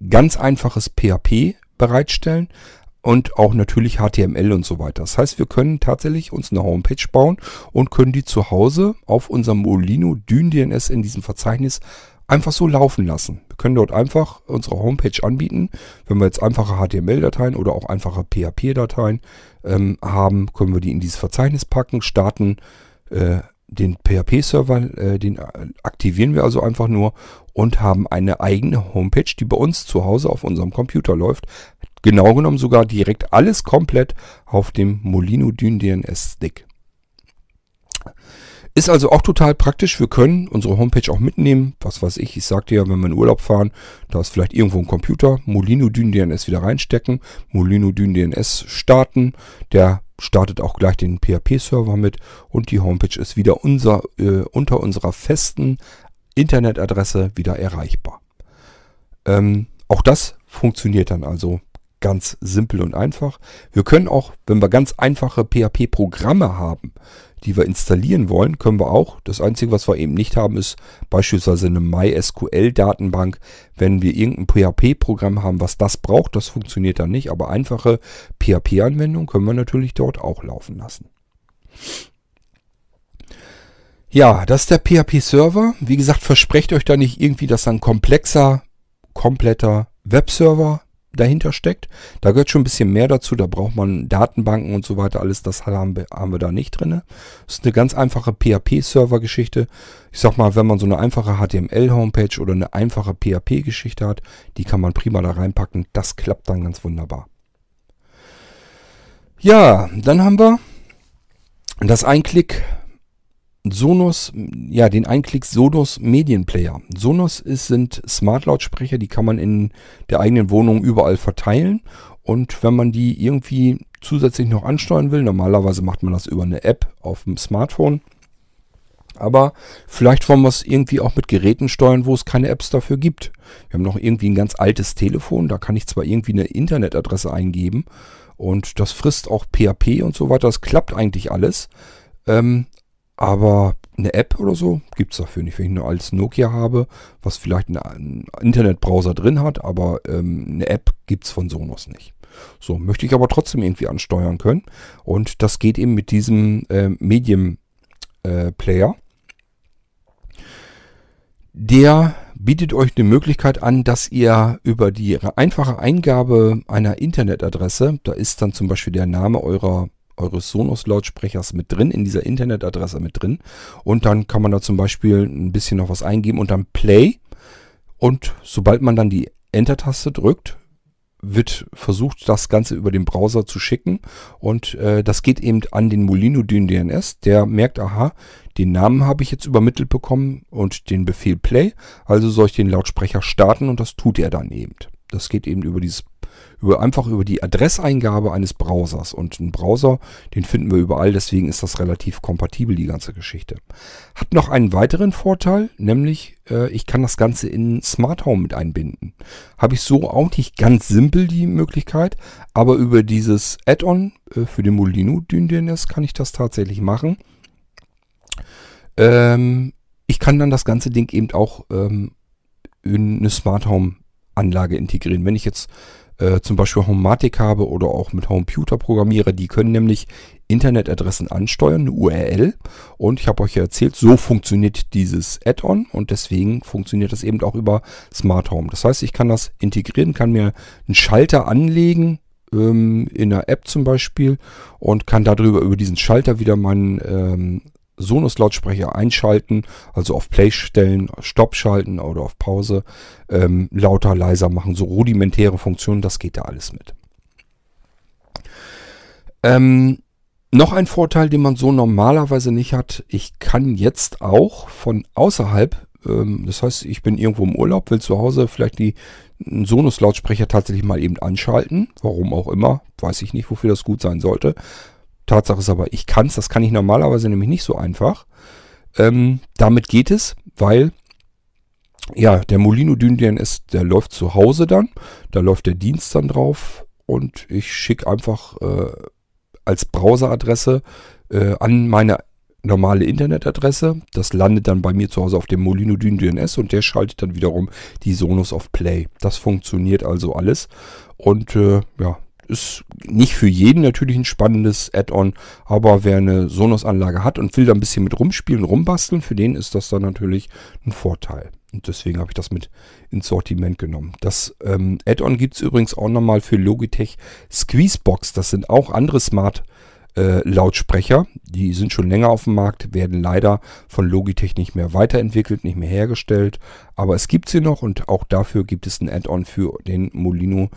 ganz einfaches PHP bereitstellen und auch natürlich HTML und so weiter. Das heißt, wir können tatsächlich uns eine Homepage bauen und können die zu Hause auf unserem Molino DynDNS in diesem Verzeichnis einfach so laufen lassen. Wir können dort einfach unsere Homepage anbieten. Wenn wir jetzt einfache HTML-Dateien oder auch einfache PHP-Dateien ähm, haben, können wir die in dieses Verzeichnis packen, starten äh, den PHP-Server, äh, den aktivieren wir also einfach nur und haben eine eigene Homepage, die bei uns zu Hause auf unserem Computer läuft. Genau genommen sogar direkt alles komplett auf dem Molino Dyn DNS Stick. Ist also auch total praktisch. Wir können unsere Homepage auch mitnehmen. Was weiß ich, ich sagte ja, wenn wir in Urlaub fahren, da ist vielleicht irgendwo ein Computer, Molino Dyn DNS wieder reinstecken, Molino Dyn DNS starten. Der startet auch gleich den PHP-Server mit und die Homepage ist wieder unser, äh, unter unserer festen Internetadresse wieder erreichbar. Ähm, auch das funktioniert dann also ganz simpel und einfach. Wir können auch, wenn wir ganz einfache PHP-Programme haben, die wir installieren wollen, können wir auch. Das Einzige, was wir eben nicht haben, ist beispielsweise eine MySQL-Datenbank. Wenn wir irgendein PHP-Programm haben, was das braucht, das funktioniert dann nicht. Aber einfache PHP-Anwendungen können wir natürlich dort auch laufen lassen. Ja, das ist der PHP-Server. Wie gesagt, versprecht euch da nicht irgendwie, dass ein komplexer, kompletter Webserver dahinter steckt. Da gehört schon ein bisschen mehr dazu. Da braucht man Datenbanken und so weiter. Alles das haben wir, haben wir da nicht drin. Das ist eine ganz einfache PHP-Server-Geschichte. Ich sag mal, wenn man so eine einfache HTML-Homepage oder eine einfache PHP-Geschichte hat, die kann man prima da reinpacken. Das klappt dann ganz wunderbar. Ja, dann haben wir das Einklick Sonos, ja, den Einklick Sonos Medienplayer. Sonos ist, sind Smart-Lautsprecher, die kann man in der eigenen Wohnung überall verteilen. Und wenn man die irgendwie zusätzlich noch ansteuern will, normalerweise macht man das über eine App auf dem Smartphone. Aber vielleicht wollen wir es irgendwie auch mit Geräten steuern, wo es keine Apps dafür gibt. Wir haben noch irgendwie ein ganz altes Telefon, da kann ich zwar irgendwie eine Internetadresse eingeben und das frisst auch PHP und so weiter. Das klappt eigentlich alles. Ähm, aber eine App oder so gibt es dafür nicht. Wenn ich nur als Nokia habe, was vielleicht einen Internetbrowser drin hat, aber ähm, eine App gibt es von Sonos nicht. So, möchte ich aber trotzdem irgendwie ansteuern können. Und das geht eben mit diesem äh, Medium äh, Player. Der bietet euch eine Möglichkeit an, dass ihr über die einfache Eingabe einer Internetadresse, da ist dann zum Beispiel der Name eurer eures Sonos-Lautsprechers mit drin, in dieser Internetadresse mit drin. Und dann kann man da zum Beispiel ein bisschen noch was eingeben und dann Play. Und sobald man dann die Enter-Taste drückt, wird versucht, das Ganze über den Browser zu schicken. Und äh, das geht eben an den Molino Dyn DNS. Der merkt, aha, den Namen habe ich jetzt übermittelt bekommen und den Befehl Play. Also soll ich den Lautsprecher starten und das tut er dann eben. Das geht eben über dieses Über, einfach über die Adresseingabe eines Browsers. Und ein Browser, den finden wir überall, deswegen ist das relativ kompatibel, die ganze Geschichte. Hat noch einen weiteren Vorteil, nämlich äh, ich kann das Ganze in Smart Home mit einbinden. Habe ich so auch nicht ganz simpel die Möglichkeit, aber über dieses Add-on äh, für den Molino DNS kann ich das tatsächlich machen. Ähm, ich kann dann das ganze Ding eben auch ähm, in eine Smart Home Anlage integrieren. Wenn ich jetzt äh, zum Beispiel Homematic habe oder auch mit Homeputer programmiere, die können nämlich Internetadressen ansteuern, eine URL. Und ich habe euch ja erzählt, so funktioniert dieses Add-on und deswegen funktioniert das eben auch über Smart Home. Das heißt, ich kann das integrieren, kann mir einen Schalter anlegen, ähm, in einer App zum Beispiel und kann darüber über diesen Schalter wieder meinen ähm, Sonos-Lautsprecher einschalten, also auf Play stellen, Stopp schalten oder auf Pause, ähm, lauter, leiser machen, so rudimentäre Funktionen, das geht da alles mit. Ähm, noch ein Vorteil, den man so normalerweise nicht hat, ich kann jetzt auch von außerhalb, ähm, das heißt, ich bin irgendwo im Urlaub, will zu Hause vielleicht die Sonos-Lautsprecher tatsächlich mal eben anschalten, warum auch immer, weiß ich nicht, wofür das gut sein sollte. Tatsache ist aber, ich kann es, das kann ich normalerweise nämlich nicht so einfach. Ähm, damit geht es, weil ja, der Molino Dyn DNS, der läuft zu Hause dann, da läuft der Dienst dann drauf und ich schicke einfach äh, als Browseradresse äh, an meine normale Internetadresse. Das landet dann bei mir zu Hause auf dem Molino Dyn DNS und der schaltet dann wiederum die Sonos auf Play. Das funktioniert also alles und äh, ja, ist nicht für jeden natürlich ein spannendes Add-on, aber wer eine Sonos-Anlage hat und will da ein bisschen mit rumspielen, rumbasteln, für den ist das dann natürlich ein Vorteil. Und deswegen habe ich das mit ins Sortiment genommen. Das ähm, Add-on gibt es übrigens auch nochmal für Logitech Squeezebox. Das sind auch andere Smart äh, Lautsprecher. Die sind schon länger auf dem Markt, werden leider von Logitech nicht mehr weiterentwickelt, nicht mehr hergestellt. Aber es gibt sie noch und auch dafür gibt es ein Add-on für den Molino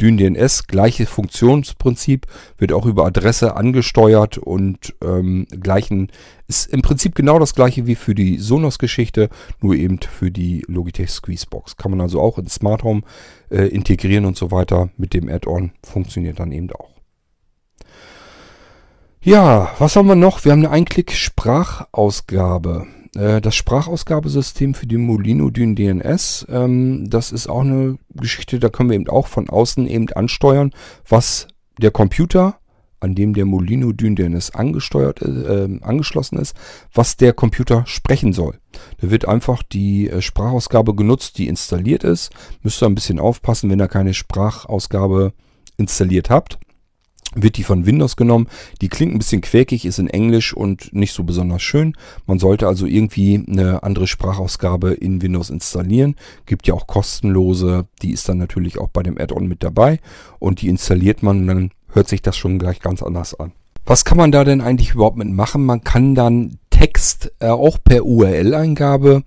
DynDNS, gleiche Funktionsprinzip, wird auch über Adresse angesteuert und ähm, gleichen, ist im Prinzip genau das gleiche wie für die Sonos-Geschichte, nur eben für die Logitech Squeezebox. Kann man also auch in Smart Home äh, integrieren und so weiter mit dem Add-on, funktioniert dann eben auch. Ja, was haben wir noch? Wir haben eine Einklick-Sprachausgabe. Äh, das Sprachausgabesystem für die Molino Dyn DNS, ähm, das ist auch eine Geschichte, da können wir eben auch von außen eben ansteuern, was der Computer, an dem der Molino Dyn DNS angesteuert, äh, angeschlossen ist, was der Computer sprechen soll. Da wird einfach die äh, Sprachausgabe genutzt, die installiert ist. Müsst ihr ein bisschen aufpassen, wenn ihr keine Sprachausgabe installiert habt wird die von Windows genommen. Die klingt ein bisschen quäkig, ist in Englisch und nicht so besonders schön. Man sollte also irgendwie eine andere Sprachausgabe in Windows installieren. Gibt ja auch kostenlose, die ist dann natürlich auch bei dem Add-on mit dabei und die installiert man und dann hört sich das schon gleich ganz anders an. Was kann man da denn eigentlich überhaupt mitmachen? Man kann dann Text äh, auch per URL-Eingabe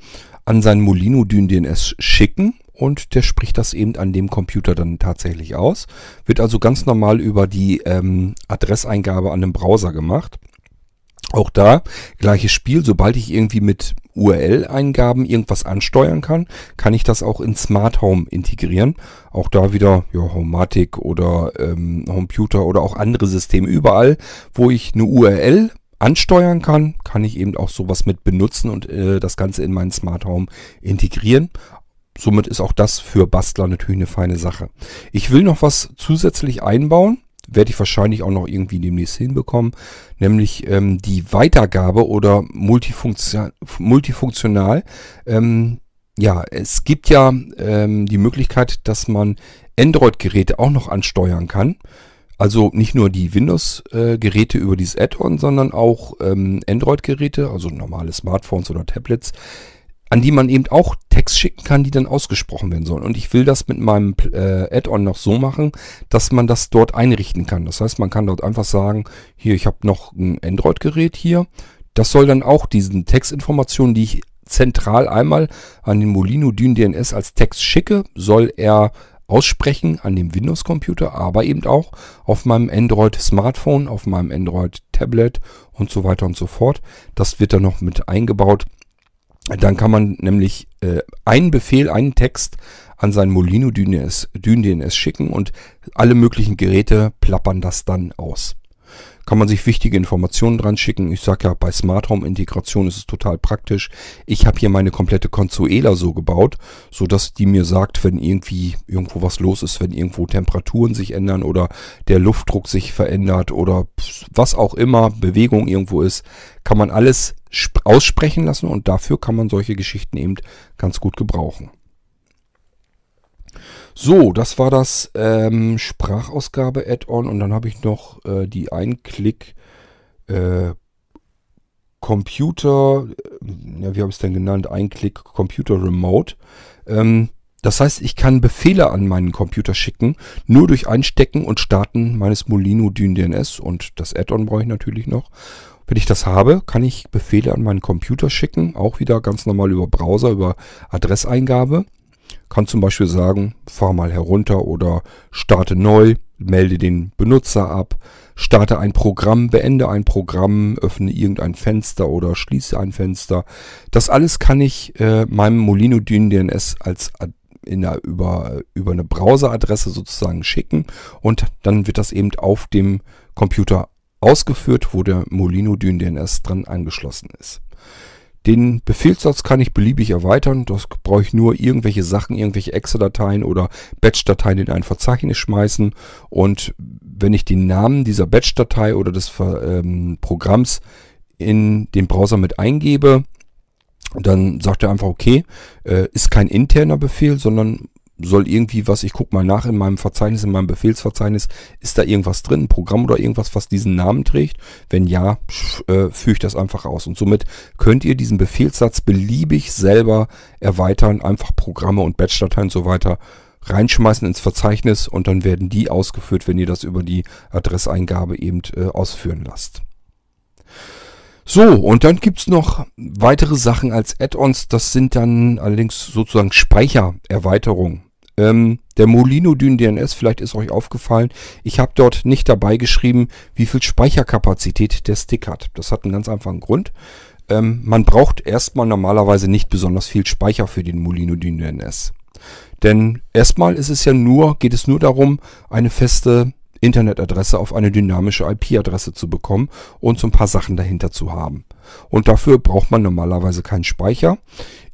an sein Molino Dyn DNS schicken und der spricht das eben an dem Computer dann tatsächlich aus. Wird also ganz normal über die ähm, Adresseingabe an dem Browser gemacht. Auch da gleiches Spiel. Sobald ich irgendwie mit URL-Eingaben irgendwas ansteuern kann, kann ich das auch in Smart Home integrieren. Auch da wieder ja, Homematic oder ähm, Computer oder auch andere Systeme. Überall, wo ich eine URL ansteuern kann, kann ich eben auch sowas mit benutzen und äh, das Ganze in meinen Smart Home integrieren somit ist auch das für Bastler natürlich eine feine Sache. Ich will noch was zusätzlich einbauen. Werde ich wahrscheinlich auch noch irgendwie demnächst hinbekommen. Nämlich ähm, die Weitergabe oder multifunktional. multifunktional ähm, ja, es gibt ja ähm, die Möglichkeit, dass man Android-Geräte auch noch ansteuern kann. Also nicht nur die Windows-Geräte über dieses Add-on, sondern auch ähm, Android-Geräte, also normale Smartphones oder Tablets an die man eben auch Text schicken kann, die dann ausgesprochen werden sollen. Und ich will das mit meinem äh, Add-on noch so machen, dass man das dort einrichten kann. Das heißt, man kann dort einfach sagen, hier, ich habe noch ein Android-Gerät hier. Das soll dann auch diesen Textinformationen, die ich zentral einmal an den Molino Dyn DNS als Text schicke, soll er aussprechen an dem Windows-Computer, aber eben auch auf meinem Android-Smartphone, auf meinem Android-Tablet und so weiter und so fort. Das wird dann noch mit eingebaut. Dann kann man nämlich äh, einen Befehl, einen Text an sein Molino DynDNS schicken und alle möglichen Geräte plappern das dann aus kann man sich wichtige Informationen dran schicken. Ich sage ja, bei Smart Home Integration ist es total praktisch. Ich habe hier meine komplette Consuela so gebaut, so dass die mir sagt, wenn irgendwie irgendwo was los ist, wenn irgendwo Temperaturen sich ändern oder der Luftdruck sich verändert oder was auch immer, Bewegung irgendwo ist, kann man alles aussprechen lassen und dafür kann man solche Geschichten eben ganz gut gebrauchen. So, das war das ähm, Sprachausgabe-Add-on und dann habe ich noch äh, die Einklick äh, Computer, äh, ja, wie habe ich es denn genannt? Einklick Computer Remote. Ähm, das heißt, ich kann Befehle an meinen Computer schicken, nur durch Einstecken und Starten meines Molino DynDNS und das Add-on brauche ich natürlich noch. Wenn ich das habe, kann ich Befehle an meinen Computer schicken, auch wieder ganz normal über Browser, über Adresseingabe. Kann zum Beispiel sagen, fahr mal herunter oder starte neu, melde den Benutzer ab, starte ein Programm, beende ein Programm, öffne irgendein Fenster oder schließe ein Fenster. Das alles kann ich äh, meinem Molino DNS als in der, über, über eine Browseradresse sozusagen schicken und dann wird das eben auf dem Computer ausgeführt, wo der Molino DNS dran angeschlossen ist. Den Befehlssatz kann ich beliebig erweitern. Das brauche ich nur irgendwelche Sachen, irgendwelche Exe-Dateien oder Batch-Dateien in ein Verzeichnis schmeißen. Und wenn ich den Namen dieser Batch-Datei oder des ähm, Programms in den Browser mit eingebe, dann sagt er einfach, okay, äh, ist kein interner Befehl, sondern soll irgendwie was, ich gucke mal nach in meinem Verzeichnis, in meinem Befehlsverzeichnis, ist da irgendwas drin, ein Programm oder irgendwas, was diesen Namen trägt? Wenn ja, äh, führe ich das einfach aus. Und somit könnt ihr diesen Befehlssatz beliebig selber erweitern, einfach Programme und Batch-Dateien und so weiter reinschmeißen ins Verzeichnis und dann werden die ausgeführt, wenn ihr das über die Adresseingabe eben äh, ausführen lasst. So, und dann gibt's noch weitere Sachen als Add-ons. Das sind dann allerdings sozusagen Speichererweiterungen. Ähm, der Molino Dyn DNS, vielleicht ist euch aufgefallen, ich habe dort nicht dabei geschrieben, wie viel Speicherkapazität der Stick hat. Das hat einen ganz einfachen Grund. Ähm, man braucht erstmal normalerweise nicht besonders viel Speicher für den Molino Dyn DNS. Denn erstmal ist es ja nur, geht es nur darum, eine feste Internetadresse auf eine dynamische IP-Adresse zu bekommen und so ein paar Sachen dahinter zu haben. Und dafür braucht man normalerweise keinen Speicher.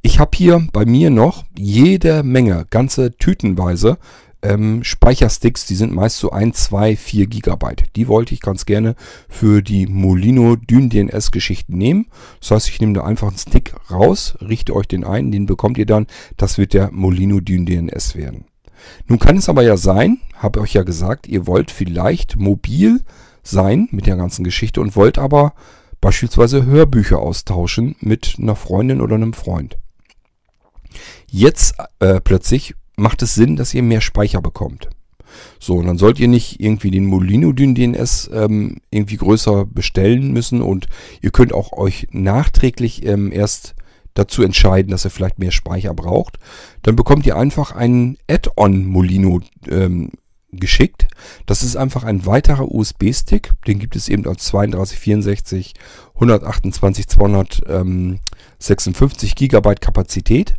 Ich habe hier bei mir noch jede Menge, ganze Tütenweise ähm, Speichersticks, die sind meist so 1, 2, 4 Gigabyte. Die wollte ich ganz gerne für die Molino Dyn DNS Geschichten nehmen. Das heißt, ich nehme da einfach einen Stick raus, richte euch den ein, den bekommt ihr dann. Das wird der Molino Dyn DNS werden. Nun kann es aber ja sein, habe euch ja gesagt, ihr wollt vielleicht mobil sein mit der ganzen Geschichte und wollt aber beispielsweise Hörbücher austauschen mit einer Freundin oder einem Freund. Jetzt äh, plötzlich macht es Sinn, dass ihr mehr Speicher bekommt. So, und dann sollt ihr nicht irgendwie den Molino Dyn DNS ähm, irgendwie größer bestellen müssen und ihr könnt auch euch nachträglich ähm, erst dazu entscheiden, dass ihr vielleicht mehr Speicher braucht. Dann bekommt ihr einfach einen Add-on Molino ähm, geschickt. Das ist einfach ein weiterer USB-Stick. Den gibt es eben als 32, 64, 128, 256 Gigabyte Kapazität.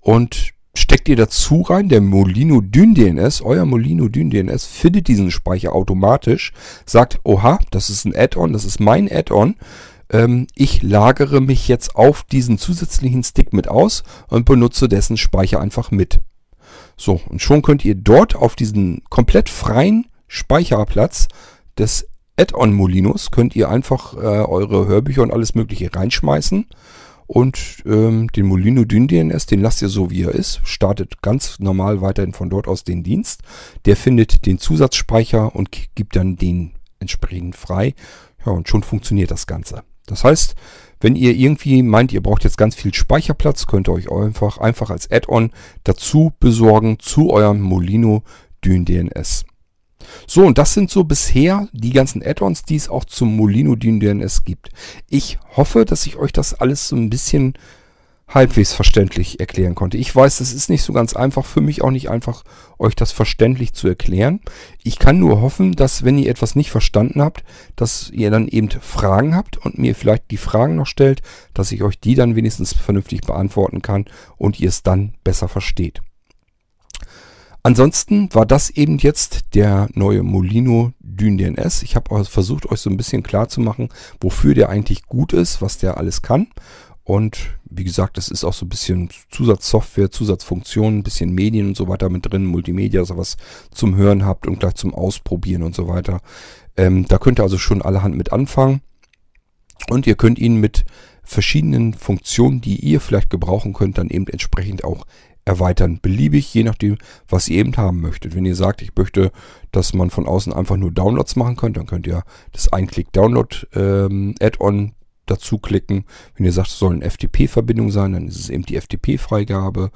Und steckt ihr dazu rein, der Molino Dyn DNS, euer Molino Dyn DNS findet diesen Speicher automatisch, sagt, oha, das ist ein Add-on, das ist mein Add-on. Ähm, ich lagere mich jetzt auf diesen zusätzlichen Stick mit aus und benutze dessen Speicher einfach mit. So, und schon könnt ihr dort auf diesen komplett freien Speicherplatz des Add-on Molinos könnt ihr einfach äh, eure Hörbücher und alles mögliche reinschmeißen. Und ähm, den Molino Dyn DNS, den lasst ihr so wie er ist, startet ganz normal weiterhin von dort aus den Dienst. Der findet den Zusatzspeicher und gibt dann den entsprechend frei. Ja, und schon funktioniert das Ganze. Das heißt, wenn ihr irgendwie meint, ihr braucht jetzt ganz viel Speicherplatz, könnt ihr euch einfach, einfach als Add-on dazu besorgen zu eurem Molino Dyn DNS. So, und das sind so bisher die ganzen Add-ons, die es auch zum Molino Dyn DNS gibt. Ich hoffe, dass ich euch das alles so ein bisschen halbwegs verständlich erklären konnte. Ich weiß, es ist nicht so ganz einfach, für mich auch nicht einfach, euch das verständlich zu erklären. Ich kann nur hoffen, dass wenn ihr etwas nicht verstanden habt, dass ihr dann eben Fragen habt und mir vielleicht die Fragen noch stellt, dass ich euch die dann wenigstens vernünftig beantworten kann und ihr es dann besser versteht. Ansonsten war das eben jetzt der neue Molino Dyn DNS. Ich habe versucht, euch so ein bisschen klar zu machen, wofür der eigentlich gut ist, was der alles kann. Und wie gesagt, es ist auch so ein bisschen Zusatzsoftware, Zusatzfunktionen, ein bisschen Medien und so weiter mit drin, Multimedia, sowas zum Hören habt und gleich zum Ausprobieren und so weiter. Ähm, da könnt ihr also schon allerhand mit anfangen. Und ihr könnt ihn mit verschiedenen Funktionen, die ihr vielleicht gebrauchen könnt, dann eben entsprechend auch erweitern. Beliebig, je nachdem, was ihr eben haben möchtet. Wenn ihr sagt, ich möchte, dass man von außen einfach nur Downloads machen könnt, dann könnt ihr das Einklick-Download-Add-on ähm, dazu klicken. Wenn ihr sagt, es soll eine FTP-Verbindung sein, dann ist es eben die FTP-Freigabe.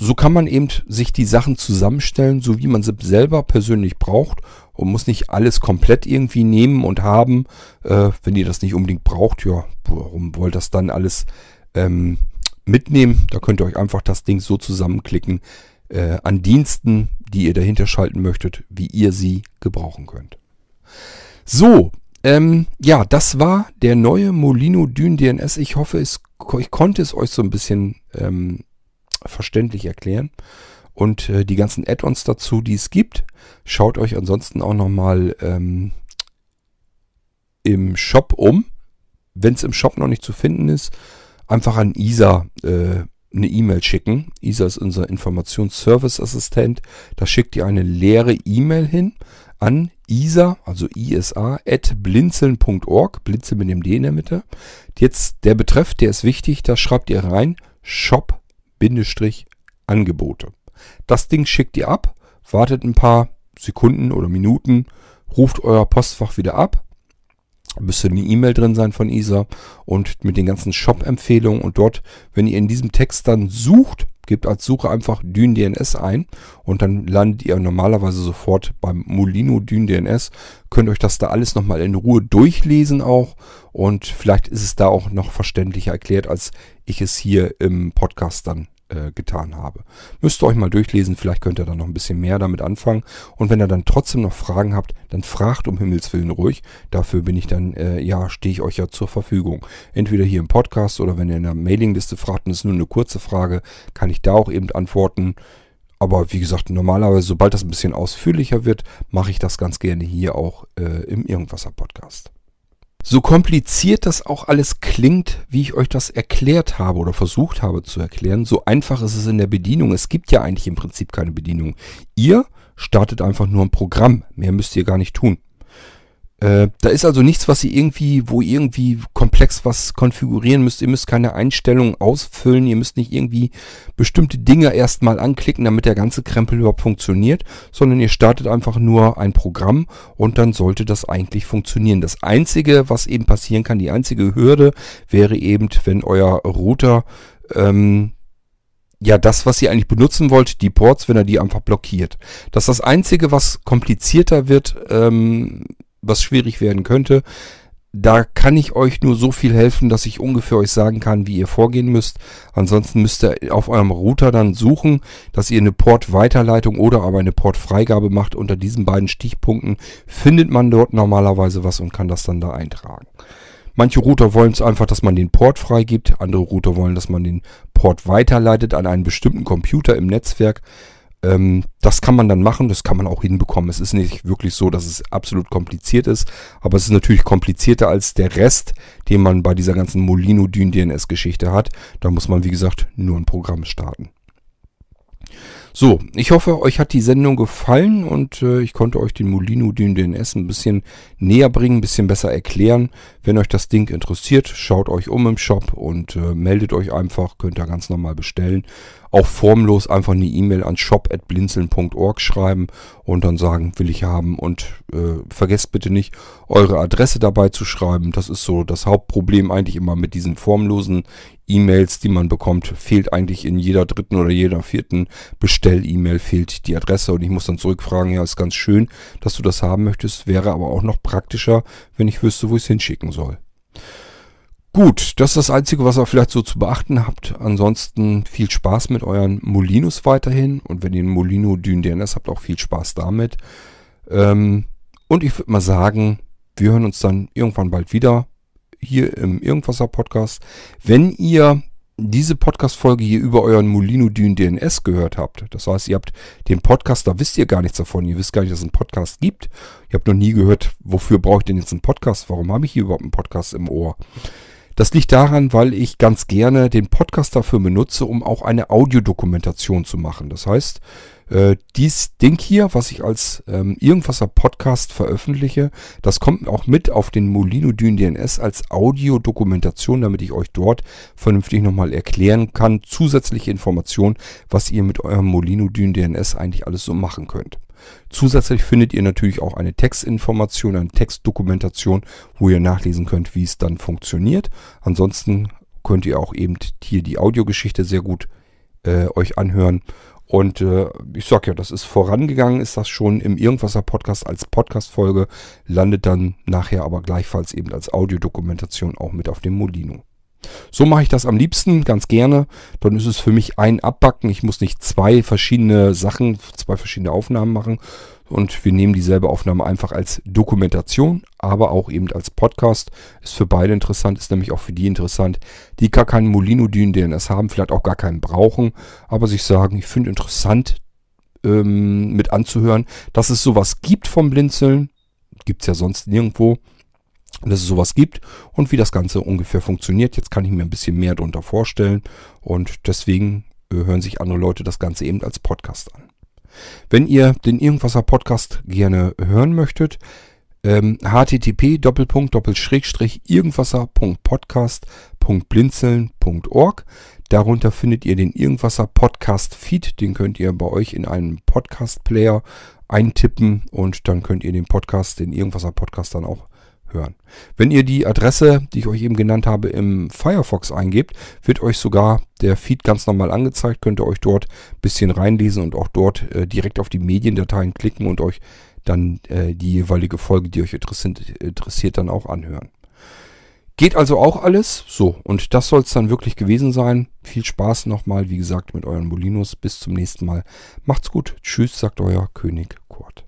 So kann man eben sich die Sachen zusammenstellen, so wie man sie selber persönlich braucht und muss nicht alles komplett irgendwie nehmen und haben. Äh, wenn ihr das nicht unbedingt braucht, ja, warum wollt ihr das dann alles ähm, mitnehmen? Da könnt ihr euch einfach das Ding so zusammenklicken äh, an Diensten, die ihr dahinter schalten möchtet, wie ihr sie gebrauchen könnt. So, ähm, ja, das war der neue Molino Dyn DNS. Ich hoffe, es, ich konnte es euch so ein bisschen ähm, verständlich erklären. Und äh, die ganzen Add-ons dazu, die es gibt, schaut euch ansonsten auch nochmal ähm, im Shop um. Wenn es im Shop noch nicht zu finden ist, einfach an ISA äh, eine E-Mail schicken. ISA ist unser Informationsservice-Assistent. Da schickt ihr eine leere E-Mail hin an isa, also isa, at blinzeln.org, blinzeln mit dem D in der Mitte. Jetzt der Betreff, der ist wichtig, da schreibt ihr rein, Shop-Angebote. Das Ding schickt ihr ab, wartet ein paar Sekunden oder Minuten, ruft euer Postfach wieder ab, müsste eine E-Mail drin sein von ISA und mit den ganzen Shop-Empfehlungen und dort, wenn ihr in diesem Text dann sucht, gebt als Suche einfach Dyn DNS ein und dann landet ihr normalerweise sofort beim Molino Dyn DNS. Könnt euch das da alles nochmal in Ruhe durchlesen auch und vielleicht ist es da auch noch verständlicher erklärt, als ich es hier im Podcast dann äh, getan habe. Müsst ihr euch mal durchlesen, vielleicht könnt ihr da noch ein bisschen mehr damit anfangen. Und wenn ihr dann trotzdem noch Fragen habt, dann fragt um Himmels Willen ruhig. Dafür bin ich dann, äh, ja, stehe ich euch ja zur Verfügung. Entweder hier im Podcast oder wenn ihr in der Mailingliste fragt und es ist nur eine kurze Frage, kann ich da auch eben antworten. Aber wie gesagt, normalerweise, sobald das ein bisschen ausführlicher wird, mache ich das ganz gerne hier auch äh, im Irgendwasser Podcast. So kompliziert das auch alles klingt, wie ich euch das erklärt habe oder versucht habe zu erklären, so einfach ist es in der Bedienung. Es gibt ja eigentlich im Prinzip keine Bedienung. Ihr startet einfach nur ein Programm. Mehr müsst ihr gar nicht tun. Äh, da ist also nichts, was ihr irgendwie, wo ihr irgendwie komplex was konfigurieren müsst. Ihr müsst keine Einstellungen ausfüllen. Ihr müsst nicht irgendwie bestimmte Dinge erstmal anklicken, damit der ganze Krempel überhaupt funktioniert, sondern ihr startet einfach nur ein Programm und dann sollte das eigentlich funktionieren. Das einzige, was eben passieren kann, die einzige Hürde wäre eben, wenn euer Router ähm, ja, das, was ihr eigentlich benutzen wollt, die Ports, wenn er die einfach blockiert. Das ist das Einzige, was komplizierter wird, ähm, was schwierig werden könnte. Da kann ich euch nur so viel helfen, dass ich ungefähr euch sagen kann, wie ihr vorgehen müsst. Ansonsten müsst ihr auf eurem Router dann suchen, dass ihr eine Port-Weiterleitung oder aber eine Port-Freigabe macht. Unter diesen beiden Stichpunkten findet man dort normalerweise was und kann das dann da eintragen. Manche Router wollen es einfach, dass man den Port freigibt. Andere Router wollen, dass man den Port weiterleitet an einen bestimmten Computer im Netzwerk. Ähm, das kann man dann machen, das kann man auch hinbekommen. Es ist nicht wirklich so, dass es absolut kompliziert ist, aber es ist natürlich komplizierter als der Rest, den man bei dieser ganzen Molino Dyn DNS Geschichte hat. Da muss man, wie gesagt, nur ein Programm starten. So, ich hoffe, euch hat die Sendung gefallen und äh, ich konnte euch den Molino DNS ein bisschen näher bringen, ein bisschen besser erklären. Wenn euch das Ding interessiert, schaut euch um im Shop und äh, meldet euch einfach, könnt ihr ganz normal bestellen auch formlos einfach eine E-Mail an shop.blinzeln.org schreiben und dann sagen, will ich haben. Und äh, vergesst bitte nicht, eure Adresse dabei zu schreiben. Das ist so das Hauptproblem eigentlich immer mit diesen formlosen E-Mails, die man bekommt. Fehlt eigentlich in jeder dritten oder jeder vierten Bestell-E-Mail fehlt die Adresse. Und ich muss dann zurückfragen, ja, ist ganz schön, dass du das haben möchtest, wäre aber auch noch praktischer, wenn ich wüsste, wo ich es hinschicken soll. Gut, das ist das Einzige, was ihr vielleicht so zu beachten habt. Ansonsten viel Spaß mit euren Molinos weiterhin. Und wenn ihr einen Molino Dyn DNS habt, auch viel Spaß damit. Ähm, und ich würde mal sagen, wir hören uns dann irgendwann bald wieder hier im Irgendwasser Podcast. Wenn ihr diese Podcast-Folge hier über euren Molino Dyn DNS gehört habt, das heißt, ihr habt den Podcast, da wisst ihr gar nichts davon, ihr wisst gar nicht, dass es einen Podcast gibt. Ihr habt noch nie gehört, wofür brauche ich denn jetzt einen Podcast? Warum habe ich hier überhaupt einen Podcast im Ohr? Das liegt daran, weil ich ganz gerne den Podcast dafür benutze, um auch eine Audiodokumentation zu machen. Das heißt, äh, dies Ding hier, was ich als ähm, Irgendwasser Podcast veröffentliche, das kommt auch mit auf den Molino Dyn DNS als Audiodokumentation, damit ich euch dort vernünftig nochmal erklären kann. Zusätzliche Informationen, was ihr mit eurem Molino Dyn DNS eigentlich alles so machen könnt. Zusätzlich findet ihr natürlich auch eine Textinformation, eine Textdokumentation, wo ihr nachlesen könnt, wie es dann funktioniert. Ansonsten könnt ihr auch eben hier die Audiogeschichte sehr gut äh, euch anhören. Und äh, ich sag ja, das ist vorangegangen, ist das schon im Irgendwasser Podcast als Podcast-Folge, landet dann nachher aber gleichfalls eben als Audiodokumentation auch mit auf dem Molino. So mache ich das am liebsten, ganz gerne. Dann ist es für mich ein Abbacken. Ich muss nicht zwei verschiedene Sachen, zwei verschiedene Aufnahmen machen. Und wir nehmen dieselbe Aufnahme einfach als Dokumentation, aber auch eben als Podcast. Ist für beide interessant, ist nämlich auch für die interessant, die gar keinen Molino-Dyn DNS haben, vielleicht auch gar keinen brauchen, aber sich sagen, ich finde interessant ähm, mit anzuhören, dass es sowas gibt vom Blinzeln. Gibt es ja sonst nirgendwo dass es sowas gibt und wie das Ganze ungefähr funktioniert. Jetzt kann ich mir ein bisschen mehr darunter vorstellen und deswegen äh, hören sich andere Leute das Ganze eben als Podcast an. Wenn ihr den Irgendwasser Podcast gerne hören möchtet, ähm, http irgendwasser.podcast.blinzeln.org Darunter findet ihr den Irgendwasser Podcast Feed, den könnt ihr bei euch in einem Podcast Player eintippen und dann könnt ihr den Podcast, den Irgendwasser Podcast dann auch hören. Wenn ihr die Adresse, die ich euch eben genannt habe, im Firefox eingebt, wird euch sogar der Feed ganz normal angezeigt. Könnt ihr euch dort ein bisschen reinlesen und auch dort äh, direkt auf die Mediendateien klicken und euch dann äh, die jeweilige Folge, die euch interessiert, interessiert, dann auch anhören. Geht also auch alles. So, und das soll es dann wirklich gewesen sein. Viel Spaß nochmal, wie gesagt, mit euren Molinos. Bis zum nächsten Mal. Macht's gut. Tschüss, sagt euer König Kurt.